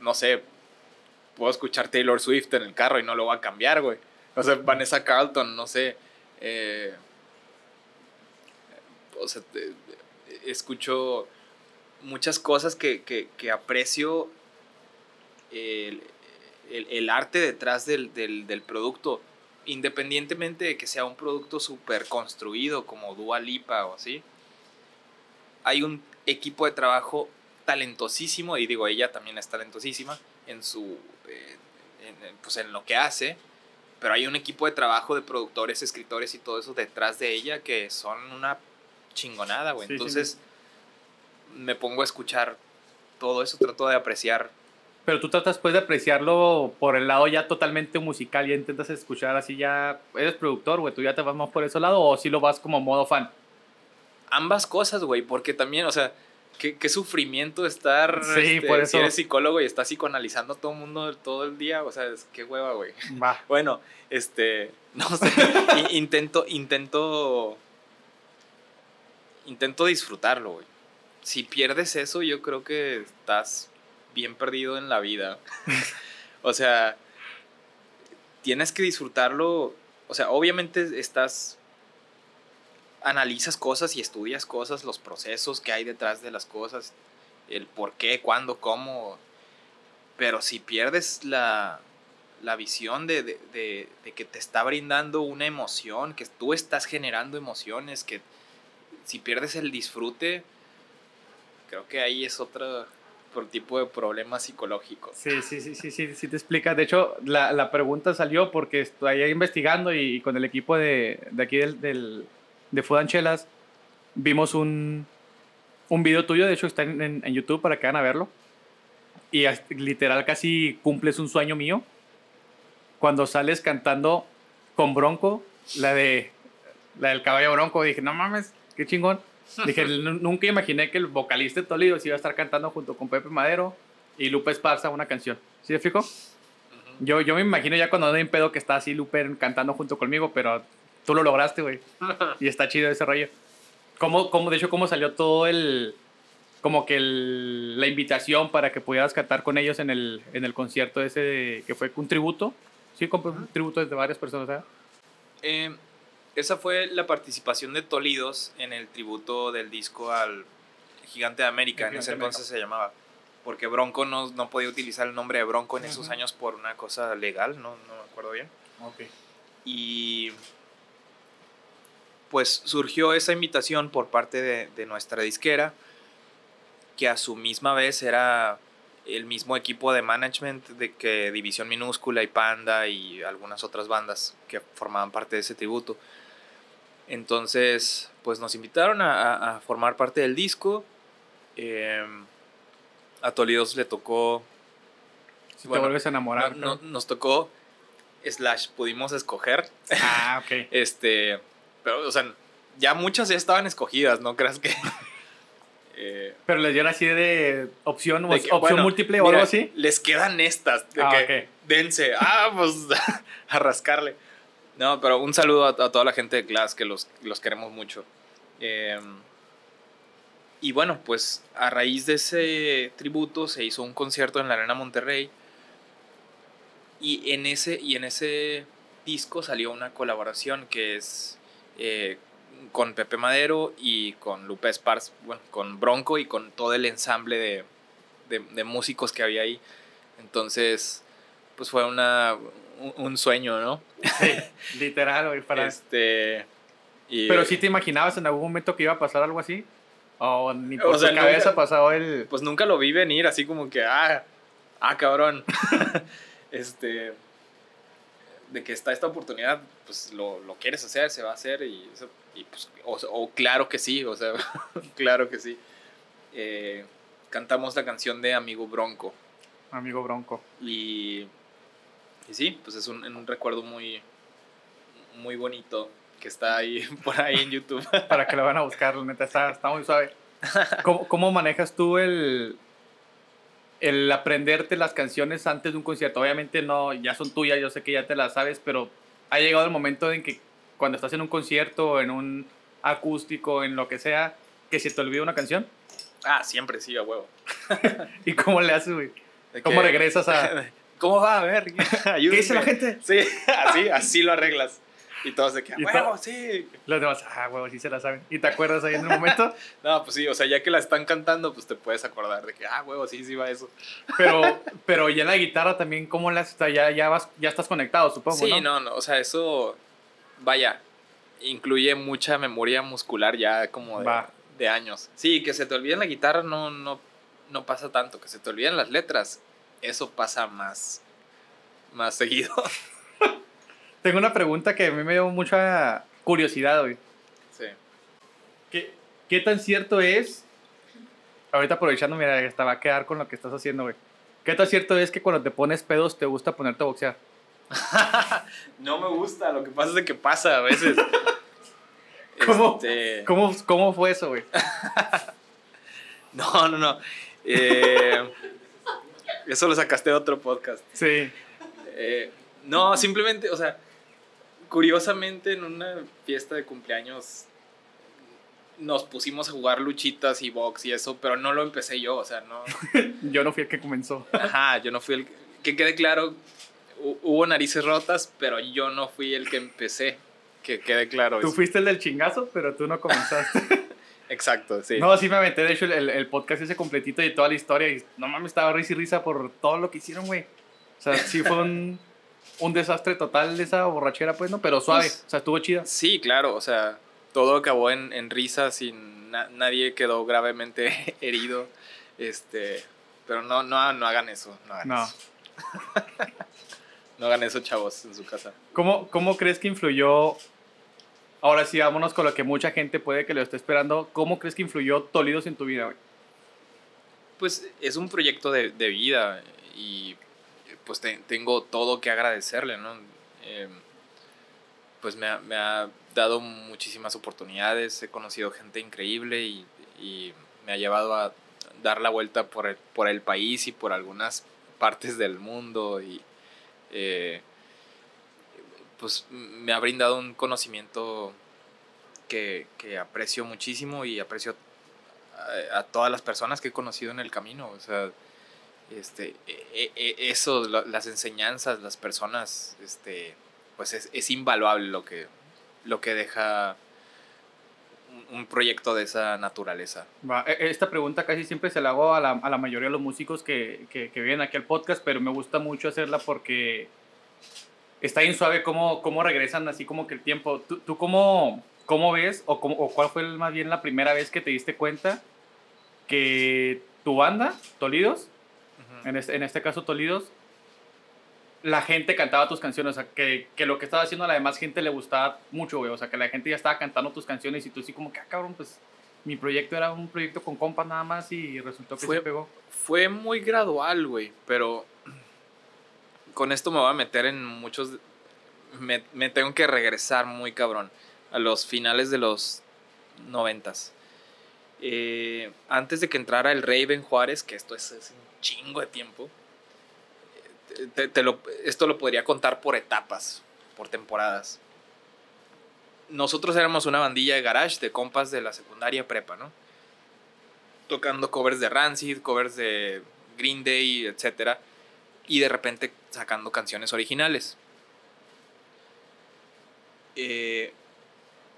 no sé, puedo escuchar Taylor Swift en el carro y no lo va a cambiar, güey. O sea, Vanessa Carlton, no sé. Eh, o sea, escucho muchas cosas que, que- que aprecio el, el- el arte detrás del, del- del producto, independientemente de que sea un producto súper construido como Dua Lipa o así, hay un equipo de trabajo talentosísimo, y digo, ella también es talentosísima en su, eh, en, pues en lo que hace, pero hay un equipo de trabajo de productores, escritores y todo eso detrás de ella que son una chingonada, güey. Sí, sí, Entonces me pongo a escuchar todo eso, trato de apreciar. Pero tú tratas pues de apreciarlo por el lado ya totalmente musical, ya intentas escuchar así ya, eres productor, güey, tú ya te vas más por ese lado o si lo vas como modo fan. Ambas cosas, güey, porque también, o sea, qué, qué sufrimiento estar, Sí, este, por si eso. eres psicólogo y estás psicoanalizando a todo el mundo todo el día, o sea, es qué hueva, güey. Va. Bueno, este, no sé, intento, intento, intento disfrutarlo, güey. Si pierdes eso, yo creo que estás bien perdido en la vida. o sea, tienes que disfrutarlo, o sea, obviamente estás, analizas cosas y estudias cosas, los procesos que hay detrás de las cosas, el por qué, cuándo, cómo, pero si pierdes la, la visión de, de- de- que te está brindando una emoción, que tú estás generando emociones, que si pierdes el disfrute, creo que ahí es otro tipo de problema psicológico. Sí, sí, sí, sí, sí, sí te explica. De hecho, la, la pregunta salió porque estoy ahí investigando y, con el equipo de, aquí del, de Food and Chelas vimos un, un video tuyo, de hecho está en, YouTube para que vayan a verlo. Y literal casi cumples un sueño mío cuando sales cantando con Bronco, la de la del caballo Bronco. Dije, no mames, qué chingón. Dije, "Nu- nunca imaginé que el vocalista de Toledo se iba a estar cantando junto con Pepe Madero y Lupe Esparza una canción. ¿Sí explico? Ujú. Yo, yo me imagino ya cuando ando en pedo que está así Lupe cantando junto conmigo, pero tú lo lograste, güey. Y está chido ese rollo. ¿Cómo, cómo, de hecho, cómo salió todo el... Como que el- la invitación para que pudieras cantar con ellos en el, en el concierto ese de- que fue un tributo. Sí, con un tributo de varias personas. Eh, esa fue la participación de Tolidos en el tributo del disco al Gigante de América, El en ese entonces se llamaba. Porque Bronco no, no podía utilizar el nombre de Bronco en esos años por una cosa legal, no, no me acuerdo bien. Ok. Y pues surgió esa invitación por parte de, de nuestra disquera, que a su misma vez era el mismo equipo de management de que División Minúscula y Panda y algunas otras bandas que formaban parte de ese tributo. Entonces, pues nos invitaron a, formar parte del disco. Eh, a Tolidos le tocó Si Bueno, te vuelves a enamorar. no- nos tocó slash pudimos escoger Ah, ok. este, pero, o sea, ya muchas ya estaban escogidas, ¿no creas que? eh, Pero les dieron así de opción, de que, opción bueno, múltiple o mira, algo así. Les quedan estas, de Ah, que dense, ah, pues a rascarle. No, pero un saludo a, a toda la gente de Class, que los, los queremos mucho. Eh, y bueno, pues a raíz de ese tributo se hizo un concierto en la Arena Monterrey. Y en ese, y en ese disco salió una colaboración que es eh, con Pepe Madero y con Lupe Esparz, bueno, con Bronco y con todo el ensamble de, de, de músicos que había ahí. Entonces, pues fue una, un, un sueño, ¿no? Literal, güey. Para... Este, y- Pero sí te imaginabas en algún momento que iba a pasar algo así. O ni O por sea, tu cabeza nunca- pasado el. pues nunca lo vi venir así como que, ah, ah, cabrón. este, de que está esta oportunidad, pues lo, lo quieres hacer, se va a hacer y, eso- y pues, o, o claro que sí, o sea, claro que sí. Eh, cantamos la canción de Amigo Bronco Amigo Bronco. y, y sí, pues es un, un recuerdo muy, muy bonito que está ahí por ahí en YouTube. Para que lo van a buscar, la neta, está, está muy suave. ¿Cómo, cómo manejas tú el, el aprenderte las canciones antes de un concierto? Obviamente no, ya son tuyas, yo sé que ya te las sabes, pero ha llegado el momento en que cuando estás en un concierto, en un acústico, en lo que sea, que se te olvida una canción. ah, siempre sí, a huevo. ¿Y cómo le haces, güey? ¿Cómo que- regresas a...? ¿Cómo va? A ver, ¿Qué dice la gente? Sí, así, así lo arreglas. Y todos de que, huevo, sí. Los demás, ah, huevo, sí se la saben. ¿Y te acuerdas ahí en el momento? No, pues sí, o sea, ya que la están cantando, pues te puedes acordar de que, ah, huevo, sí, sí va eso. Pero, pero ya en la guitarra también, ¿cómo la haces? O sea, ya, ya, vas, ya estás conectado, supongo, Sí, ¿no? no, no, o sea, eso, vaya, incluye mucha memoria muscular ya como de, Va. de años. Sí, que se te olvide la guitarra no, no, no pasa tanto, que se te olviden las letras, eso pasa más, más seguido. Tengo una pregunta que a mí me dio mucha curiosidad, güey. Sí. ¿Qué, ¿Qué tan cierto es? Ahorita aprovechando, mira, hasta va a quedar con lo que estás haciendo, güey. ¿Qué tan cierto es que cuando te pones pedos te gusta ponerte a boxear? No me gusta, lo que pasa es de que pasa a veces. ¿Cómo? Este, ¿Cómo, cómo fue eso, güey? No, no, no. Eh, eso lo sacaste de otro podcast. Sí. Eh, no, simplemente, o sea, curiosamente en una fiesta de cumpleaños nos pusimos a jugar luchitas y box y eso, pero no lo empecé yo, o sea, no. Yo no fui el que comenzó. Ajá, yo no fui el. Que quede claro, hu- hubo narices rotas, pero yo no fui el que empecé. Que quede claro. Tú eso. fuiste el del chingazo, pero tú no comenzaste. Exacto, sí. No, sí me aventé, de hecho, el, el podcast ese completito y toda la historia. Y no mames, estaba risa y risa por todo lo que hicieron, güey. O sea, sí fue un, un desastre total esa borrachera, pues, ¿no? Pero suave, Pues- o sea, estuvo chida. Sí, claro, o sea, todo acabó en, en risas y na- nadie quedó gravemente herido. Este, pero no, no, no hagan eso, no hagan No. eso. No hagan eso, chavos, en su casa. ¿Cómo, ¿Cómo crees que influyó? Ahora sí, vámonos con lo que mucha gente puede que lo esté esperando. ¿Cómo crees que influyó Tolidos en tu vida, güey? Pues es un proyecto de, de vida y pues te- tengo todo que agradecerle, ¿no? Eh, pues me ha, me ha dado muchísimas oportunidades, he conocido gente increíble y, y me ha llevado a dar la vuelta por el, por el país y por algunas partes del mundo y eh, pues me ha brindado un conocimiento que, que aprecio muchísimo y aprecio a, a todas las personas que he conocido en el camino. O sea, este, e- e- eso, la- las enseñanzas, las personas, este, pues es, es invaluable lo que, lo que deja un, proyecto de esa naturaleza. E- Esta pregunta casi siempre se la hago a la, a la mayoría de los músicos que, que, vienen aquí al podcast, pero me gusta mucho hacerla porque está bien suave cómo, cómo regresan así como que el tiempo. ¿Tú, tú cómo, cómo ves o, cómo- o cuál fue más bien la primera vez que te diste cuenta que tu banda, Tolidos. En este, en este caso Tolidos, la gente cantaba tus canciones, o sea, que, que lo que estaba haciendo a la demás gente le gustaba mucho, güey, o sea, que la gente ya estaba cantando tus canciones y tú así como que, ah, cabrón, pues mi proyecto era un proyecto con compas nada más y resultó que Fue- se pegó. Fue muy gradual, güey, pero con esto me voy a meter en muchos... Me, me tengo que regresar muy cabrón a los finales de los noventas. Eh, antes de que entrara el Raven Juárez, que esto es, es chingo de tiempo, eh, esto lo podría contar por etapas, por temporadas. Nosotros éramos una bandilla de garage de compas de la secundaria prepa, ¿no? tocando covers de Rancid, covers de Green Day, etc. Y de repente sacando canciones originales. Eh,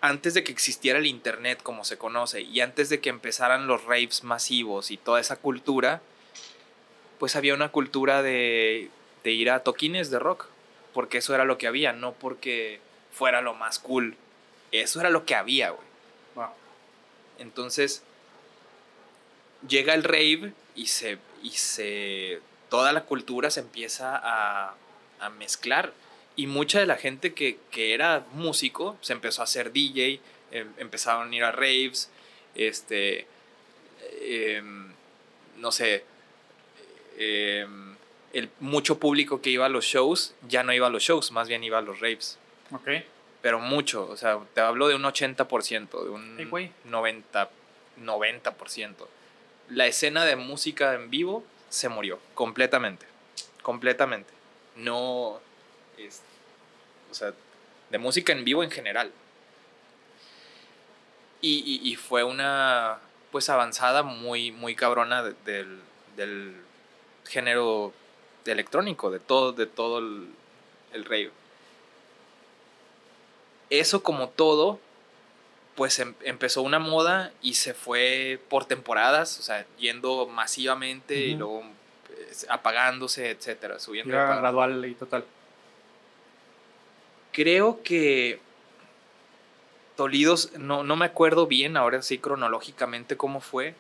antes de que existiera el internet como se conoce y antes de que empezaran los raves masivos y toda esa cultura, pues había una cultura de, de ir a toquines de rock, porque eso era lo que había, no porque fuera lo más cool. Eso era lo que había, güey. Va. Entonces, llega el rave y se, y se toda la cultura se empieza a, a mezclar. Y mucha de la gente que, que era músico se empezó a hacer DJ, em- empezaron a ir a raves, este, em, no sé, em, el mucho público que iba a los shows ya no iba a los shows, más bien iba a los raves Ok. pero mucho, o sea, te hablo de un 80%, de un Ey, güey. 90, 90%. La escena de música en vivo se murió, completamente, completamente. No, es, o sea, de música en vivo en general. Y, y- y fue una, pues, avanzada muy, muy cabrona de- del, del género electrónico, de todo, de todo el, el rave. eso como todo, pues em- empezó una moda y se fue por temporadas, o sea, yendo masivamente y luego eh, apagándose, etcétera, subiendo. Era gradual y total. Creo que Tolidos, no, no me acuerdo bien ahora sí cronológicamente cómo fue,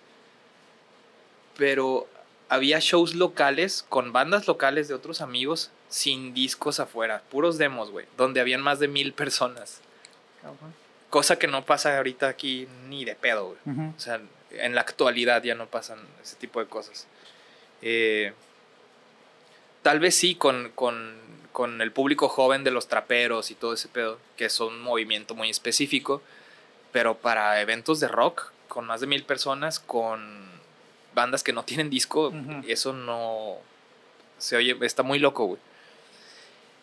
pero había shows locales con bandas locales de otros amigos sin discos afuera, puros demos, güey, donde habían más de mil personas. Cosa que no pasa ahorita aquí ni de pedo, güey. O sea, en la actualidad ya no pasan ese tipo de cosas. Eh, tal vez sí con, con, con el público joven de los traperos y todo ese pedo, que es un movimiento muy específico, pero para eventos de rock con más de mil personas, con bandas que no tienen disco, eso no se oye, está muy loco, güey.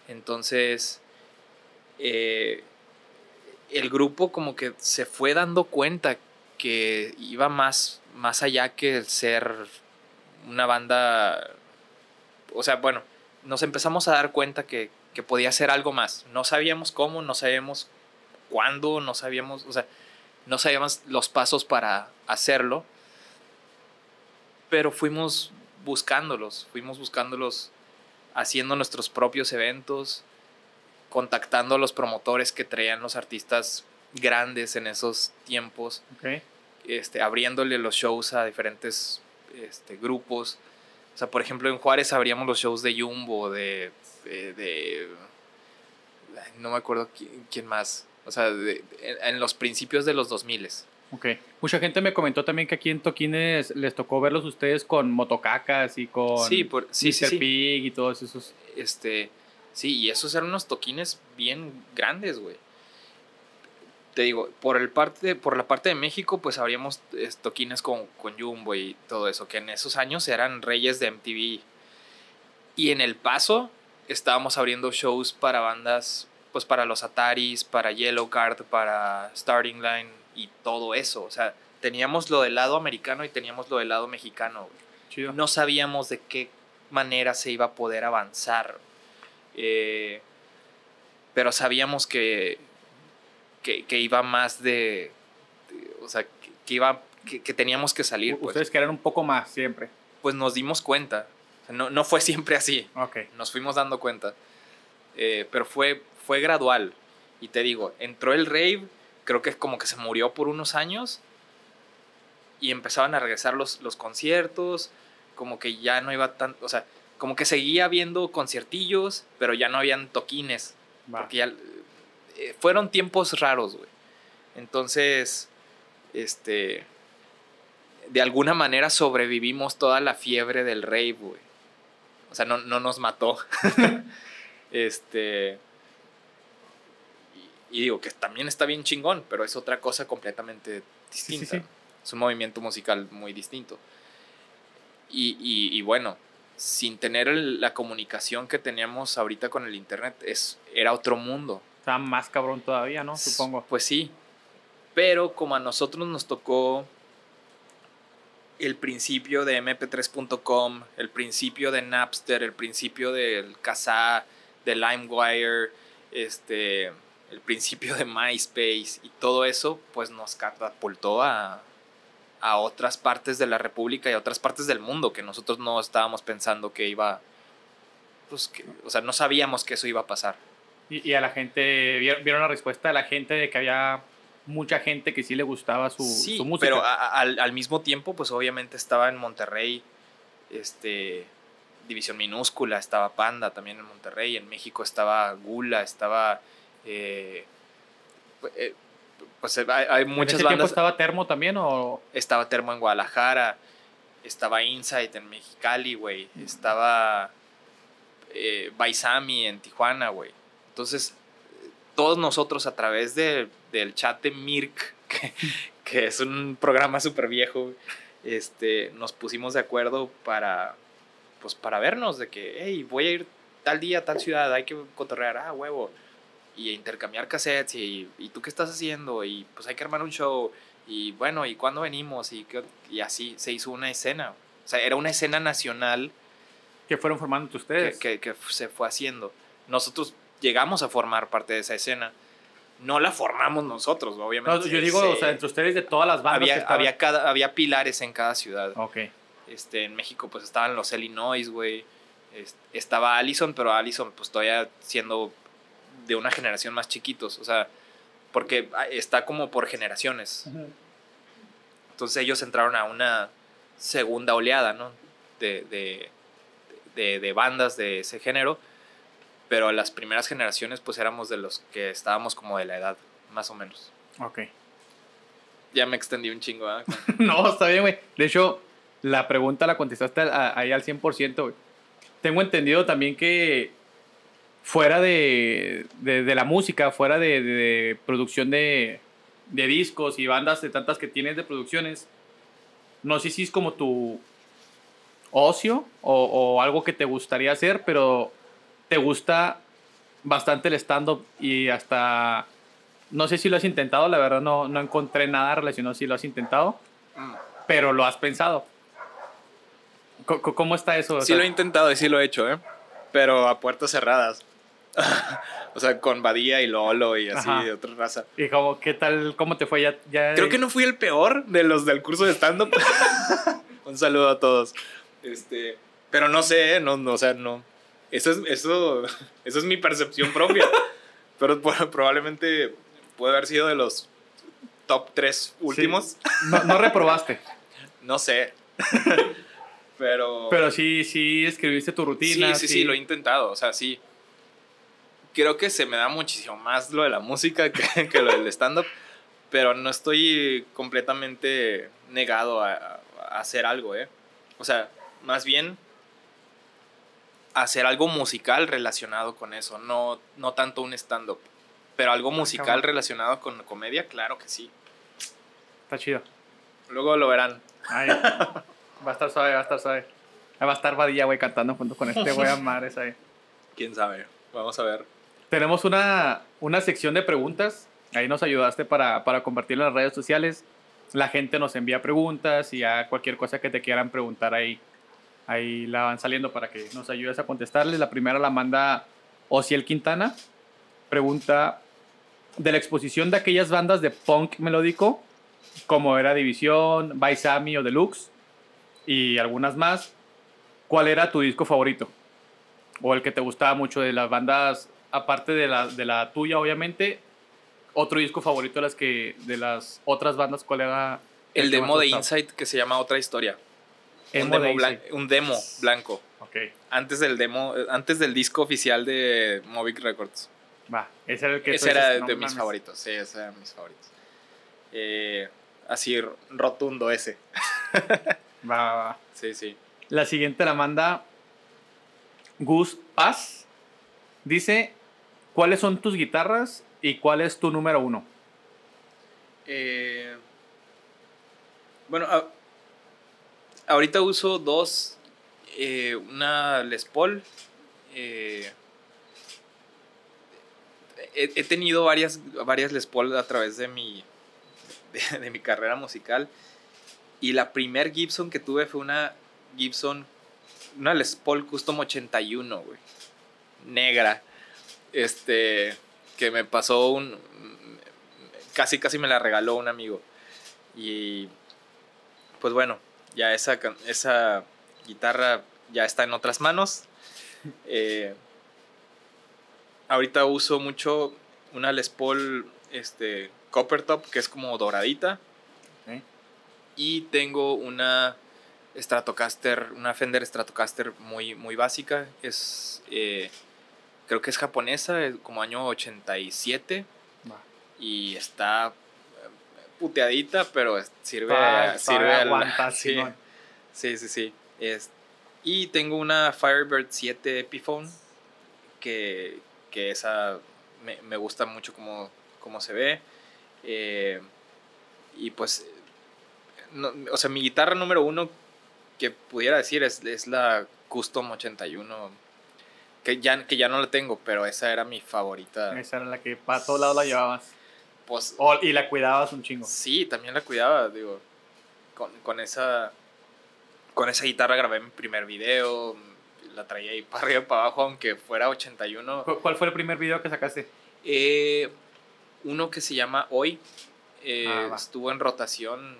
Entonces, eh, el grupo como que se fue dando cuenta que iba más, más allá que el ser una banda, o sea, bueno, nos empezamos a dar cuenta que, que podía ser algo más. No sabíamos cómo, no sabíamos cuándo, no sabíamos, o sea, no sabíamos los pasos para hacerlo, pero fuimos buscándolos, fuimos buscándolos haciendo nuestros propios eventos, contactando a los promotores que traían los artistas grandes en esos tiempos, este, abriéndole los shows a diferentes este, grupos. O sea, por ejemplo, en Juárez abríamos los shows de Jumbo, de. de, no me acuerdo quién, quién más. O sea, de- en, en los principios de los 2000 Ok. Mucha gente me comentó también que aquí en Toquines les tocó verlos ustedes con motocacas y con Sí, por, sí, sí, Mr. sí. Pig y todos esos. Este, sí, y esos eran unos toquines bien grandes, güey. Te digo, por, el parte, por la parte de México, pues habríamos es, toquines con, con Jumbo y todo eso, que en esos años eran reyes de MTV. Y en El Paso estábamos abriendo shows para bandas, pues para los Ataris, para Yellow Card, para Starting Line y todo eso. O sea, teníamos lo del lado americano y teníamos lo del lado mexicano, Chido. no sabíamos de qué manera se iba a poder avanzar. Eh, pero sabíamos que, que, que iba más de, de- o sea, que, que iba, que, que teníamos que salir. Pues, Ustedes querían un poco más siempre. pues nos dimos cuenta. O sea, no, no fue siempre así. Ok. Nos fuimos dando cuenta. Eh, pero fue, fue gradual. Y te digo, entró el rave, creo que como que se murió por unos años. Y empezaban a regresar los, los conciertos. Como que ya no iba tan. O sea, como que seguía habiendo conciertillos, pero ya no habían toquines. Va. Porque ya. eh, fueron tiempos raros, güey. Entonces. Este. De alguna manera sobrevivimos toda la fiebre del rave, güey. O sea, no, no nos mató. este. Y, digo que también está bien chingón, pero es otra cosa completamente Sí, sí, distinta. sí. Es un movimiento musical muy distinto. Y, y- y bueno, sin tener el- la comunicación que teníamos ahorita con el internet, es, era otro mundo. Está más cabrón todavía, ¿no? Supongo. Pues sí. Pero como a nosotros nos tocó el principio de mp3.com, el principio de Napster, el principio del Kazaa, de LimeWire, este, el principio de MySpace y todo eso, pues nos catapultó a, a otras partes de la República y a otras partes del mundo que nosotros no estábamos pensando que iba, pues, que, o sea, no sabíamos que eso iba a pasar. Y, y a la gente, ¿vieron, la respuesta de la gente de que había mucha gente que sí le gustaba su, sí, su música? pero a- a- al, al mismo tiempo, pues obviamente estaba en Monterrey, este, División Minúscula, estaba Panda también en Monterrey, en México estaba Gula, estaba, eh, eh, pues eh, hay, hay ¿En muchas ese tiempo bandas, estaba Termo también o...? estaba Termo en Guadalajara, estaba Insight en Mexicali, güey, estaba eh, Baisami en Tijuana, güey. Entonces, todos nosotros a través de- del chat de Mirk, que, que es un programa súper viejo, este, nos pusimos de acuerdo para, pues, para vernos, de que, hey, voy a ir tal día a tal ciudad, hay que cotorrear, ah, huevo, y intercambiar cassettes, y, y tú qué estás haciendo, y pues hay que armar un show, y bueno, ¿y cuándo venimos? Y, qué- y así se hizo una escena. O sea, era una escena nacional que fueron formando ustedes? que- que se fue haciendo. Nosotros llegamos a formar parte de esa escena. no la formamos nosotros, obviamente. No, yo digo, Se- o sea, entre ustedes de todas las bandas que había, estaban- había, cada, había pilares en cada ciudad. Ok. Este, en México pues estaban los Illinois, güey. Es- Estaba Allison, pero Allison pues todavía siendo de una generación más chiquitos, o sea, porque ah, está como por generaciones. Entonces ellos entraron a una segunda oleada, ¿no? De, de, de, de bandas de ese género, pero las primeras generaciones pues éramos de los que estábamos como de la edad, más o menos. Ok. Ya me extendí un chingo, ¿ah? No, está bien, güey. De hecho, la pregunta la contestaste a- ahí al 100%, güey. Tengo entendido también que fuera de, de- de la música, fuera de, de- de producción de, de discos y bandas de tantas que tienes de producciones, no sé si es como tu ocio o, o algo que te gustaría hacer, pero te gusta bastante el stand-up y hasta... No sé si lo has intentado, la verdad no, no encontré nada relacionado si lo has intentado Mm. pero lo has pensado. ¿Cómo está eso? O Sí sea, lo he intentado y sí lo he hecho, ¿eh? Pero a puertas cerradas. o sea, con Badía y Lolo y así Ajá. de otra raza. ¿Y cómo, qué tal, cómo te fue ya? ya Creo que no fui el peor de los del curso de stand-up. Un saludo a todos. Este, pero no sé, ¿eh? no, no, o sea, no. Eso es, eso, eso es mi percepción propia. pero po- probablemente puede haber sido de los top 3 últimos. No, no reprobaste, No sé. pero... pero sí, sí escribiste tu rutina. Sí, sí, sí, lo he intentado, o sea, sí. Creo que se me da muchísimo más lo de la música que, que lo del stand-up, pero no estoy completamente negado a, a hacer algo, ¿eh? O sea, más bien hacer algo musical relacionado con eso, no, no tanto un stand-up, pero algo musical cabrón. relacionado con comedia, claro que sí. Está chido. Luego lo verán. Ay, va a estar suave, va a estar suave. Va a estar Badilla, güey, cantando junto con este güey a madres ahí. ¿Quién sabe? Vamos a ver. Tenemos una, una sección de preguntas. Ahí nos ayudaste para, para compartirlo en las redes sociales. La gente nos envía preguntas y ya cualquier cosa que te quieran preguntar ahí, ahí la van saliendo para que nos ayudes a contestarles. La primera la manda Ociel Quintana. Pregunta de la exposición de aquellas bandas de punk melódico, como era División, Baisami o Deluxe, y algunas más. ¿Cuál era tu disco favorito? O el que te gustaba mucho de las bandas, aparte de la, de la tuya, obviamente. Otro disco favorito de las, que, de las otras bandas, ¿cuál era? El demo de? Insight que se llama Otra Historia. Un, de demo blan- Insight. un demo blanco. Ok, Antes del demo, antes del disco oficial de Movic Records. va. Ese era el que ese era dices, de "No mis mames". favoritos. Sí, ese era de mis favoritos. Eh, así rotundo ese. Va, va, va. Sí, sí. La siguiente la manda Gus Paz. Dice, ¿cuáles son tus guitarras y cuál es tu número uno? Eh, bueno, ahorita uso dos. eh, una Les Paul. eh, he, he tenido varias, varias Les Paul a través de mi, de, de mi carrera musical. Y la primer Gibson que tuve fue una Gibson, una Les Paul Custom 81, güey. Negra. Este, que me pasó un... Casi, casi me la regaló un amigo. Y pues bueno, ya esa, esa guitarra ya está en otras manos. Eh, ahorita uso mucho una Les Paul este, Copper Top, que es como doradita. Y tengo una Stratocaster, una Fender Stratocaster muy, muy básica. Es, eh, creo que es japonesa, es como año 87. Va. Y está eh, puteadita, pero sirve, Pa- sirve aguanta, sí, sí, sí, sí. Es- y tengo una Firebird 7 Epiphone, que, que esa me, me gusta mucho como, como se ve. Eh, y pues, no- o sea, mi guitarra número uno que pudiera decir es, es la Custom 81, que ya, que ya no la tengo, pero esa era mi favorita. Esa era la que para todos lados la llevabas. Pues, y la cuidabas un chingo. Sí, también la cuidaba, digo, con, con esa con esa guitarra grabé mi primer video, la traía ahí para arriba y para abajo, aunque fuera 81. ¿Cu- ¿Cuál fue el primer video que sacaste? Eh, uno que se llama Hoy. eh, Ah, estuvo en rotación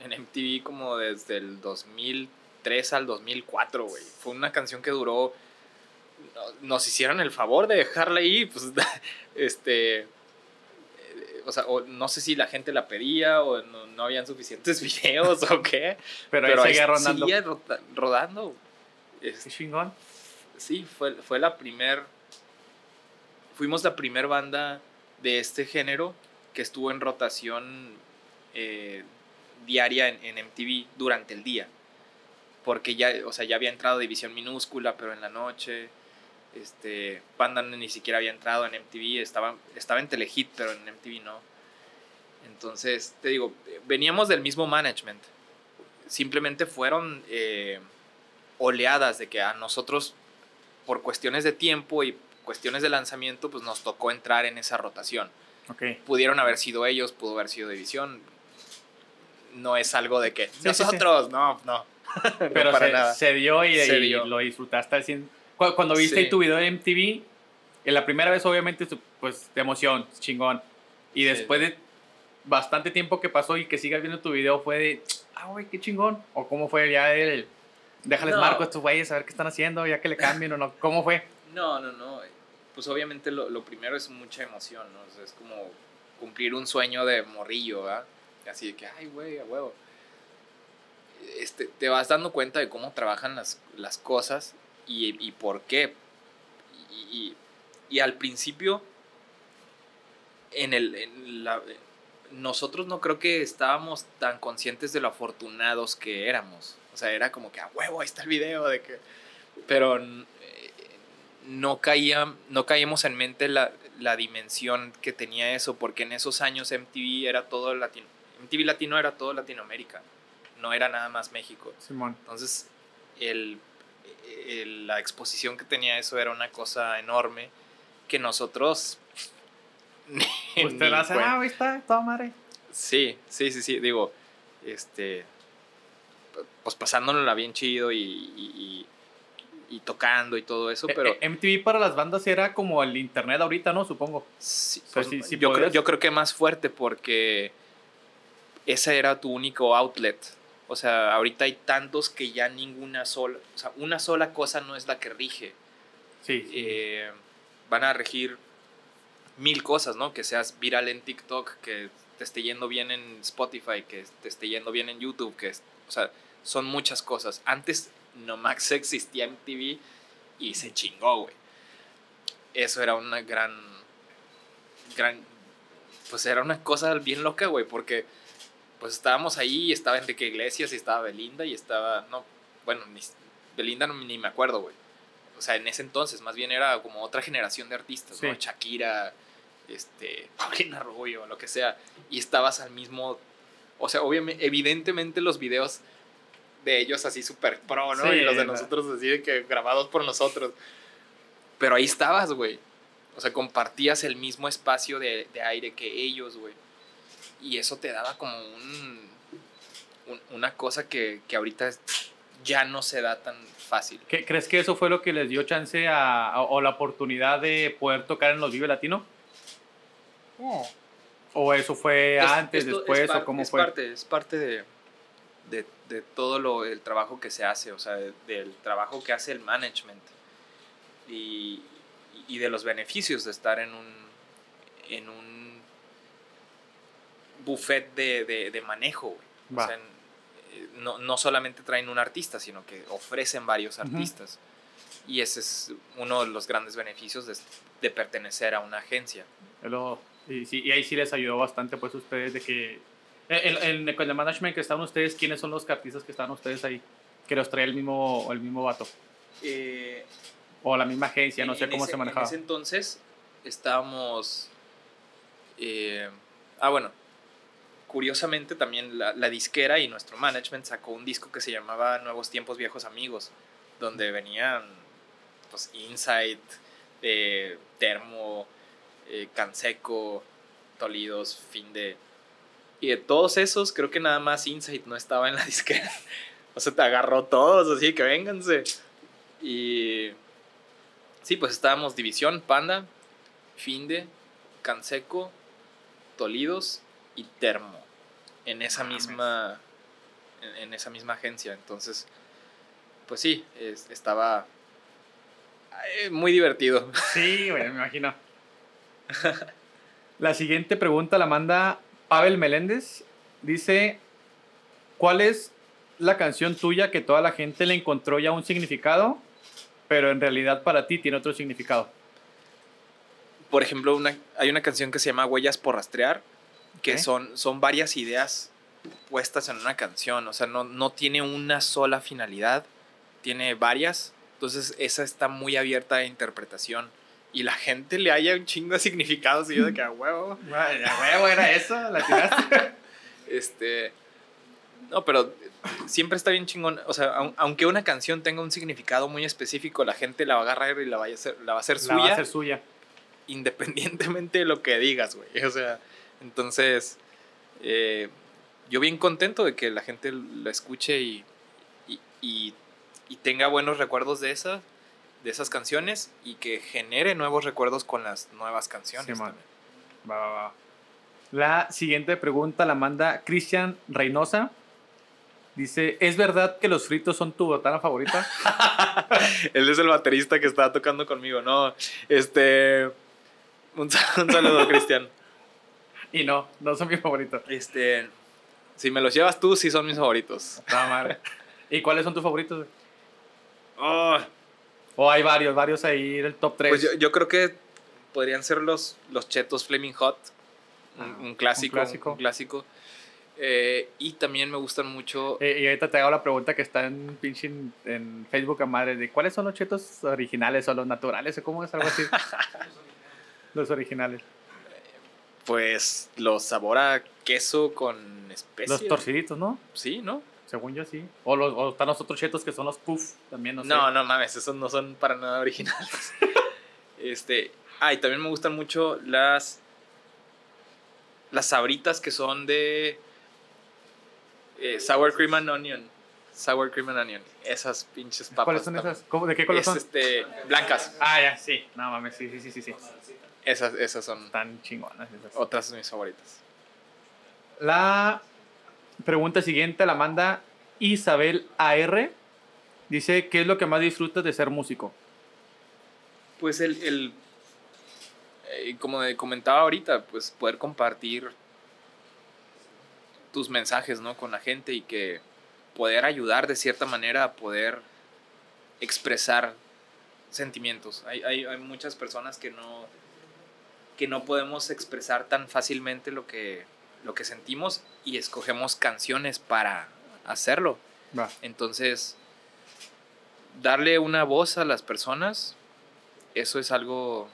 en MTV como desde el 2003 al 2004, güey. Fue una canción que duró... no- Nos hicieron el favor de dejarla ahí, pues, este... O sea, o no sé si la gente la pedía o no, no habían suficientes videos o qué. Pero, ahí seguía rondando. seguía rodando. Es- chingón. sí, fue, fue la primer... Fuimos la primer banda de este género que estuvo en rotación eh, diaria en, en MTV durante el día. Porque ya, o sea, ya había entrado División Minúscula, pero en la noche. Este, Panda ni siquiera había entrado en MTV, estaba, estaba en Telehit, pero en MTV no. Entonces, te digo, veníamos del mismo management. Simplemente fueron eh, oleadas de que a nosotros, por cuestiones de tiempo y cuestiones de lanzamiento, pues nos tocó entrar en esa rotación. Okay. Pudieron haber sido ellos, pudo haber sido División. No es algo de que nosotros, no, no. Pero, se, se dio y, lo disfrutaste al cuando viste Sí. tu video en MTV, en la primera vez obviamente pues de emoción, chingón. Y Sí. después de bastante tiempo que pasó y que sigas viendo tu video fue de, ah, güey, qué chingón. O cómo fue ya el, déjales No. marco a estos güeyes a ver qué están haciendo, ya que le cambien o no. ¿Cómo fue? No, no, no. Pues obviamente lo, lo primero es mucha emoción, ¿no? O sea, es como cumplir un sueño de morrillo, ¿verdad? Así de que, ay, güey, a huevo. Este, te vas dando cuenta de cómo trabajan las, las cosas y, y por qué. Y, y- y al principio, en el, en la- nosotros no creo que estábamos tan conscientes de lo afortunados que éramos. O sea, era como que, a huevo, ahí está el video de que... Pero eh, no, caía, no caíamos en mente la, la dimensión que tenía eso, porque en esos años MTV era todo latino. MTV Latino era todo Latinoamérica, no era nada más México. Simón. Entonces, el, el- la exposición que tenía eso era una cosa enorme que nosotros... Pues te ni das, cuenta- ah, está, toda madre. Sí, sí, sí, sí. Digo, este. Pues pasándonosla bien chido y, y, y- y tocando y todo eso, pero. Eh, eh, MTV para las bandas era como el internet ahorita, ¿no? Supongo. sí, pues, sí- sí yo, creo, yo creo que más fuerte porque ese era tu único outlet. O sea, ahorita hay tantos que ya ninguna sola. O sea, una sola cosa no es la que rige. Sí. sí. eh, van a regir mil cosas, ¿no? Que seas viral en TikTok, que te esté yendo bien en Spotify, que te esté yendo bien en YouTube, que, es- o sea, son muchas cosas. Antes Nomax existía en TV y se chingó, güey. Eso era una gran, gran, pues era una cosa bien loca, güey, porque pues estábamos ahí y estaba Enrique Iglesias y estaba Belinda y estaba, no, bueno, ni, Belinda no, ni me acuerdo, güey. O sea, en ese entonces más bien era como otra generación de artistas, ¿no? Shakira, este, Paulina Rubio, lo que sea. Y estabas al mismo, o sea, obviamente, evidentemente los videos de ellos así súper pro, ¿no? Sí, y los de nosotros así de que grabados por nosotros. Pero ahí estabas, güey. O sea, compartías el mismo espacio de, de aire que ellos, güey. Y eso te daba como un, un- una cosa que, que ahorita es- ya no se da tan fácil. ¿Qué- ¿Crees que eso fue lo que les dio chance a, a- o la oportunidad de poder tocar en los Vive Latino? ¿O eso fue Es- antes, después, es par- o cómo es fue? Parte, es parte de, de, de todo lo, el trabajo que se hace, o sea, de- del trabajo que hace el management y, y de los beneficios de estar en un, en un buffet de, de, de manejo, güey. O sea, eh, no, no solamente traen un artista, sino que ofrecen varios artistas. Y ese es uno de los grandes beneficios de, de pertenecer a una agencia. Lo- y, sí, y ahí sí les ayudó bastante, pues, ustedes de que... El, el, el- con el management que están ustedes, ¿quiénes son los artistas que están ustedes ahí? Que los trae el mismo, el mismo vato. Eh, O la misma agencia, no sé cómo ese- se manejaba. En ese entonces estábamos... eh, ah, bueno. Curiosamente también la, disquera y nuestro management sacó un disco que se llamaba Nuevos Tiempos, Viejos Amigos, donde venían pues Insight, eh, Termo, eh, Canseco, Tolidos, Fin de... Y de todos esos, creo que nada más Insight no estaba en la disquera. O sea, te agarró todos, así que vénganse. Y sí, pues estábamos División, Panda, Finde, Canseco Tolidos y Termo en esa misma en, en esa misma agencia. Entonces, pues sí, es- estaba eh, muy divertido. Sí, güey, me imagino. La siguiente pregunta la manda Pavel Meléndez. Dice, ¿cuál es la canción tuya que toda la gente le encontró ya un significado, pero en realidad para ti tiene otro significado? Por ejemplo, una, hay una canción que se llama Huellas por rastrear, que son, son varias ideas puestas en una canción, o sea, no, no tiene una sola finalidad, tiene varias, entonces esa está muy abierta a interpretación y la gente le haya un chingo de significados y yo de que a huevo. A huevo, era eso, la tiraste. Este. No, pero siempre está bien chingón. O sea, aun- aunque una canción tenga un significado muy específico, la gente la va a agarrar y la va a hacer, la va a hacer La suya, va a hacer suya. independientemente de lo que digas, güey. O sea, entonces. eh, yo bien contento de que la gente la escuche y, y, y- y tenga buenos recuerdos de esas, de esas canciones y que genere nuevos recuerdos con las nuevas canciones. También. Va, va, va. La siguiente pregunta la manda Cristian Reynosa. Dice, ¿es verdad que los fritos son tu botana favorita? Él es el baterista que estaba tocando conmigo, ¿no? Este. Un, un saludo, Cristian. y no, no son mi favorito. Este. Si me los llevas tú, sí son mis favoritos. Está mal. ¿Y cuáles son tus favoritos? Oh, O hay varios, varios ahí del top 3. pues yo, yo creo que podrían ser los, los chetos Flaming Hot. Un, Ah, un clásico. un Un clásico. clásico. Eh, y también me gustan mucho. Eh, y ahorita te hago la pregunta que está en pinche en, en Facebook a madre de ¿cuáles son los chetos originales o los naturales o cómo es algo así? los originales. Pues los sabor a queso con especias. Los torciditos, ¿no? Sí, ¿no? Según yo sí. O, los, o están los otros chetos que son los puff también, no sé. No, no mames, esos no son para nada originales. este, ah, y también me gustan mucho las las sabritas que son de eh, sour cream and onion. Sour cream and onion. Esas pinches papas. ¿Cuáles son esas? ¿Cómo, ¿De qué color Es, son? este, blancas. Ah, ya, sí. No mames, sí, sí, sí, sí, sí. Esas, esas son Están chingonas esas. otras de mis favoritas. La pregunta siguiente la manda Isabel AR. Dice, ¿qué es lo que más disfrutas de ser músico? Pues el, el eh, como comentaba ahorita, pues poder compartir tus mensajes, ¿no? Con la gente y que poder ayudar de cierta manera a poder expresar sentimientos. Hay, hay, hay muchas personas que no, que no podemos expresar tan fácilmente lo que, lo que sentimos y escogemos canciones para hacerlo. Entonces, darle una voz a las personas, eso es algo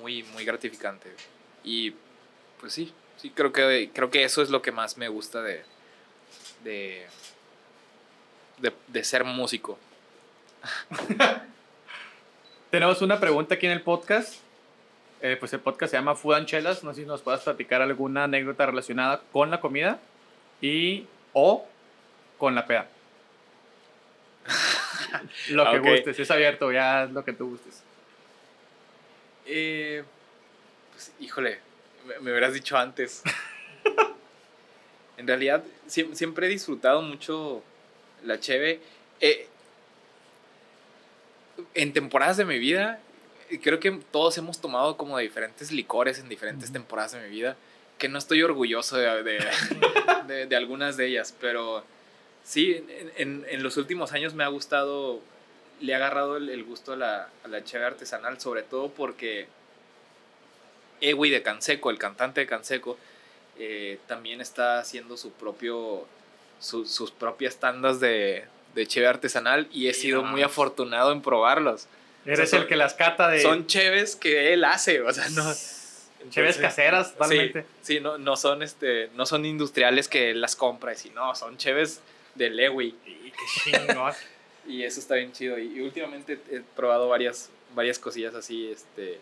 muy, muy gratificante. Y pues sí, sí, creo que, creo que eso es lo que más me gusta de, de, de, de ser músico. Tenemos una pregunta aquí en el podcast. Eh, pues el podcast se llama Food and Chelas. No sé si nos puedas platicar alguna anécdota relacionada con la comida y o con la peda. lo que Ok. gustes, es abierto, ya es lo que tú gustes. Eh, pues, híjole, me, me hubieras dicho antes. en realidad, siem- siempre he disfrutado mucho la cheve. Eh, en temporadas de mi vida, creo que todos hemos tomado como de diferentes licores en diferentes temporadas de mi vida, que no estoy orgulloso de, de, de- de algunas de ellas, pero sí, en, en- en los últimos años me ha gustado, le he agarrado el, el gusto a la, a la cheve artesanal, sobre todo porque Ewi de Canseco, el cantante de Canseco, eh, también está haciendo su propio, su- sus propias tandas de, de cheve artesanal y he sido muy afortunado en probarlos. Eres el que las cata de... Son cheves que él hace, o sea, no... Cheves caseras, totalmente. Sí, sí, no, no son este, no son industriales que él las compra y si no, son cheves de Lewy. Y qué chingón. Y eso está bien chido. Y, y últimamente he probado varias, varias cosillas así. Este,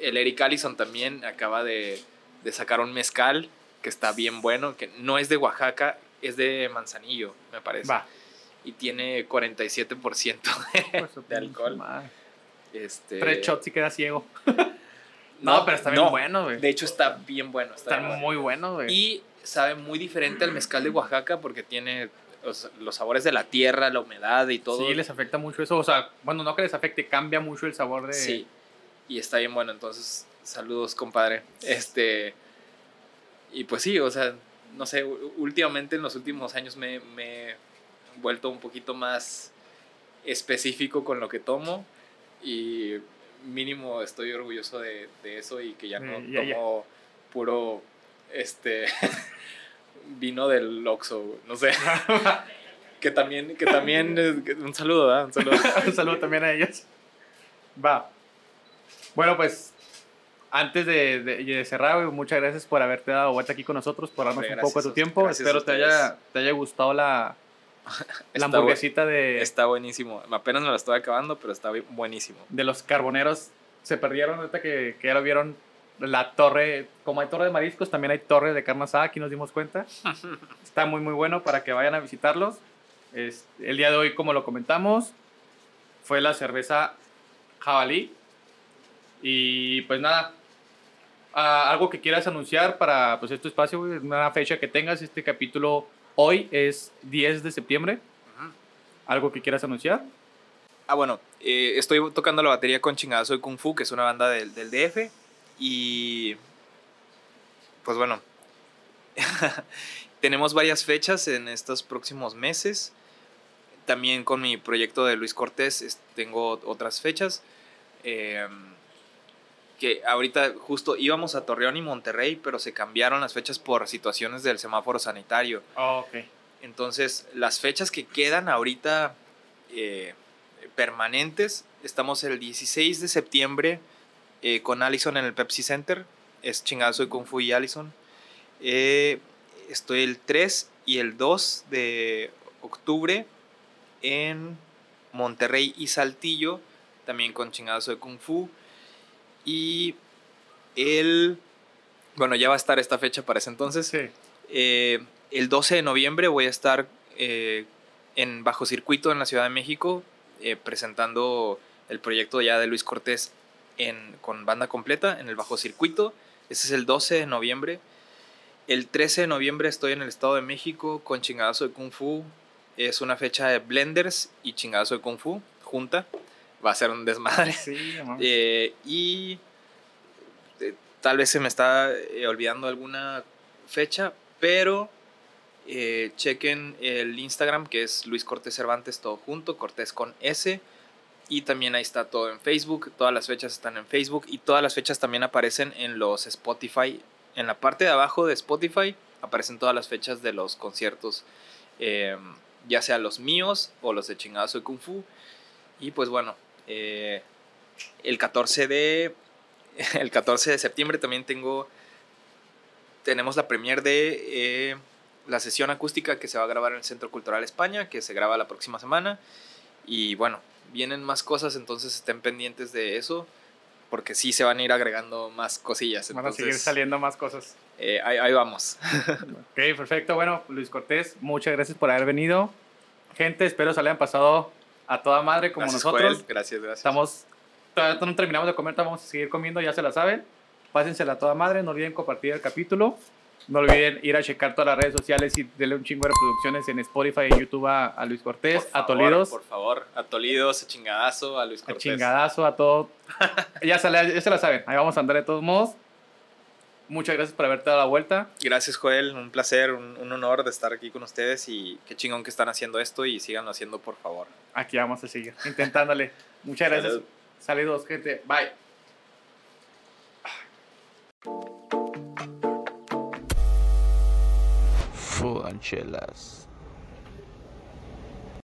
el Eric Allison también acaba de, de sacar un mezcal que está bien bueno, que no es de Oaxaca, es de Manzanillo, me parece. Va. Y tiene 47% Pues, de, de alcohol. madre. Este, Tres shots y queda ciego. No, pero está bien bueno, güey. De hecho, está bien bueno. Está, bien bueno. muy buenos, güey. Y sabe muy diferente al mezcal de Oaxaca porque tiene los, los sabores de la tierra, la humedad y todo. Sí, les afecta mucho eso. O sea, bueno, no que les afecte, cambia mucho el sabor de. Sí. Y está bien bueno, entonces, saludos, compadre. Este. Y pues sí, o sea, no sé, últimamente en los últimos años me, vuelto un poquito más específico con lo que tomo y mínimo estoy orgulloso de, de eso y que ya no Eh, ya, ya. tomo puro este vino del Oxxo, no sé. que también, que también, un saludo, ¿verdad? Un saludo. Un saludo también a ellos. Va. Bueno, pues antes de, de- de cerrar, güey, muchas gracias por haberte dado vuelta aquí con nosotros, por darnos Hombre, un poco de tu tiempo. gracias Espero te haya, te haya gustado la, la hamburguesita de, Está buenísimo. Apenas me la estoy acabando, pero está buenísimo. de los carboneros. Se perdieron ahorita que, que ya lo vieron. La torre, como hay torre de mariscos, también hay torre de carne asada, aquí nos dimos cuenta. Está muy, muy bueno para que vayan a visitarlos. Es- el día de hoy, como lo comentamos, fue la cerveza jabalí. Y pues nada, ah, algo que quieras anunciar para pues, este espacio, una fecha que tengas. Este capítulo hoy es 10 de septiembre. ¿Algo que quieras anunciar? Ah, bueno, eh, estoy tocando la batería con Chingadazo de Kung Fu, que es una banda del, del DF. Y. Pues bueno. tenemos varias fechas en estos próximos meses. También con mi proyecto de Luis Cortés tengo otras fechas. eh, que ahorita justo íbamos a Torreón y Monterrey, pero se cambiaron las fechas por situaciones del semáforo sanitario. Oh, ok. Entonces, las fechas que quedan ahorita eh, permanentes, estamos el 16 de septiembre eh, con Allison en el Pepsi Center, es chingazo de Kung Fu y Allison. Eh, estoy el 3 y el 2 de octubre en Monterrey y Saltillo, también con chingazo de Kung Fu. Y el... Bueno, ya va a estar esta fecha para ese entonces. Sí. Eh, el 12 de noviembre voy a estar eh, en Bajo Circuito en la Ciudad de México eh, presentando el proyecto ya de Luis Cortés en, con banda completa en el Bajo Circuito. Ese es el 12 de noviembre. El 13 de noviembre estoy en el Estado de México con Chingadazo de Kung Fu. Es una fecha de Blenders y Chingadazo de Kung Fu junta. Va a ser un desmadre. Sí, no. Eh, y eh, tal vez se me está eh, olvidando alguna fecha, pero chequen el Instagram que es Luis Cortés Cervantes todo junto, Cortés con S. Y también ahí está todo en Facebook, todas las fechas están en Facebook y todas las fechas también aparecen en los Spotify. En la parte de abajo de Spotify aparecen todas las fechas de los conciertos, ya sea los míos o los de Chingazo de Kung Fu. Y pues bueno, eh, el 14 de el 14 de septiembre también tengo tenemos la premier de eh, la sesión acústica que se va a grabar en el Centro Cultural España, que se graba la próxima semana. Y bueno, vienen más cosas, entonces estén pendientes de eso, porque sí se van a ir agregando más cosillas. Van a seguir Entonces, saliendo más cosas. eh, ahí, ahí vamos. Ok, perfecto. Bueno, Luis Cortés, muchas gracias por haber venido. Gente, espero se le hayan pasado a toda madre como Gracias, nosotros. Joel. Gracias, gracias. Estamos, todavía no terminamos de comer, vamos a seguir comiendo, ya se la saben. Pásensela a toda madre, no olviden compartir el capítulo. No olviden ir a checar todas las redes sociales y darle un chingo de reproducciones en Spotify y YouTube a, a Luis Cortés, Por a favor, Tolidos, Por favor, a Tolidos, a Chingadazo, a Luis a Cortés. chingadazo, a todo. ya, se la, ya se la saben, ahí vamos a andar de todos modos. Muchas gracias por haberte dado la vuelta. Gracias, Joel. Un placer, un, un honor de estar aquí con ustedes y qué chingón que están haciendo esto y síganlo haciendo, por favor. Aquí vamos a seguir intentándole. Muchas gracias. Salud. Saludos, gente. Bye. Food and chelas.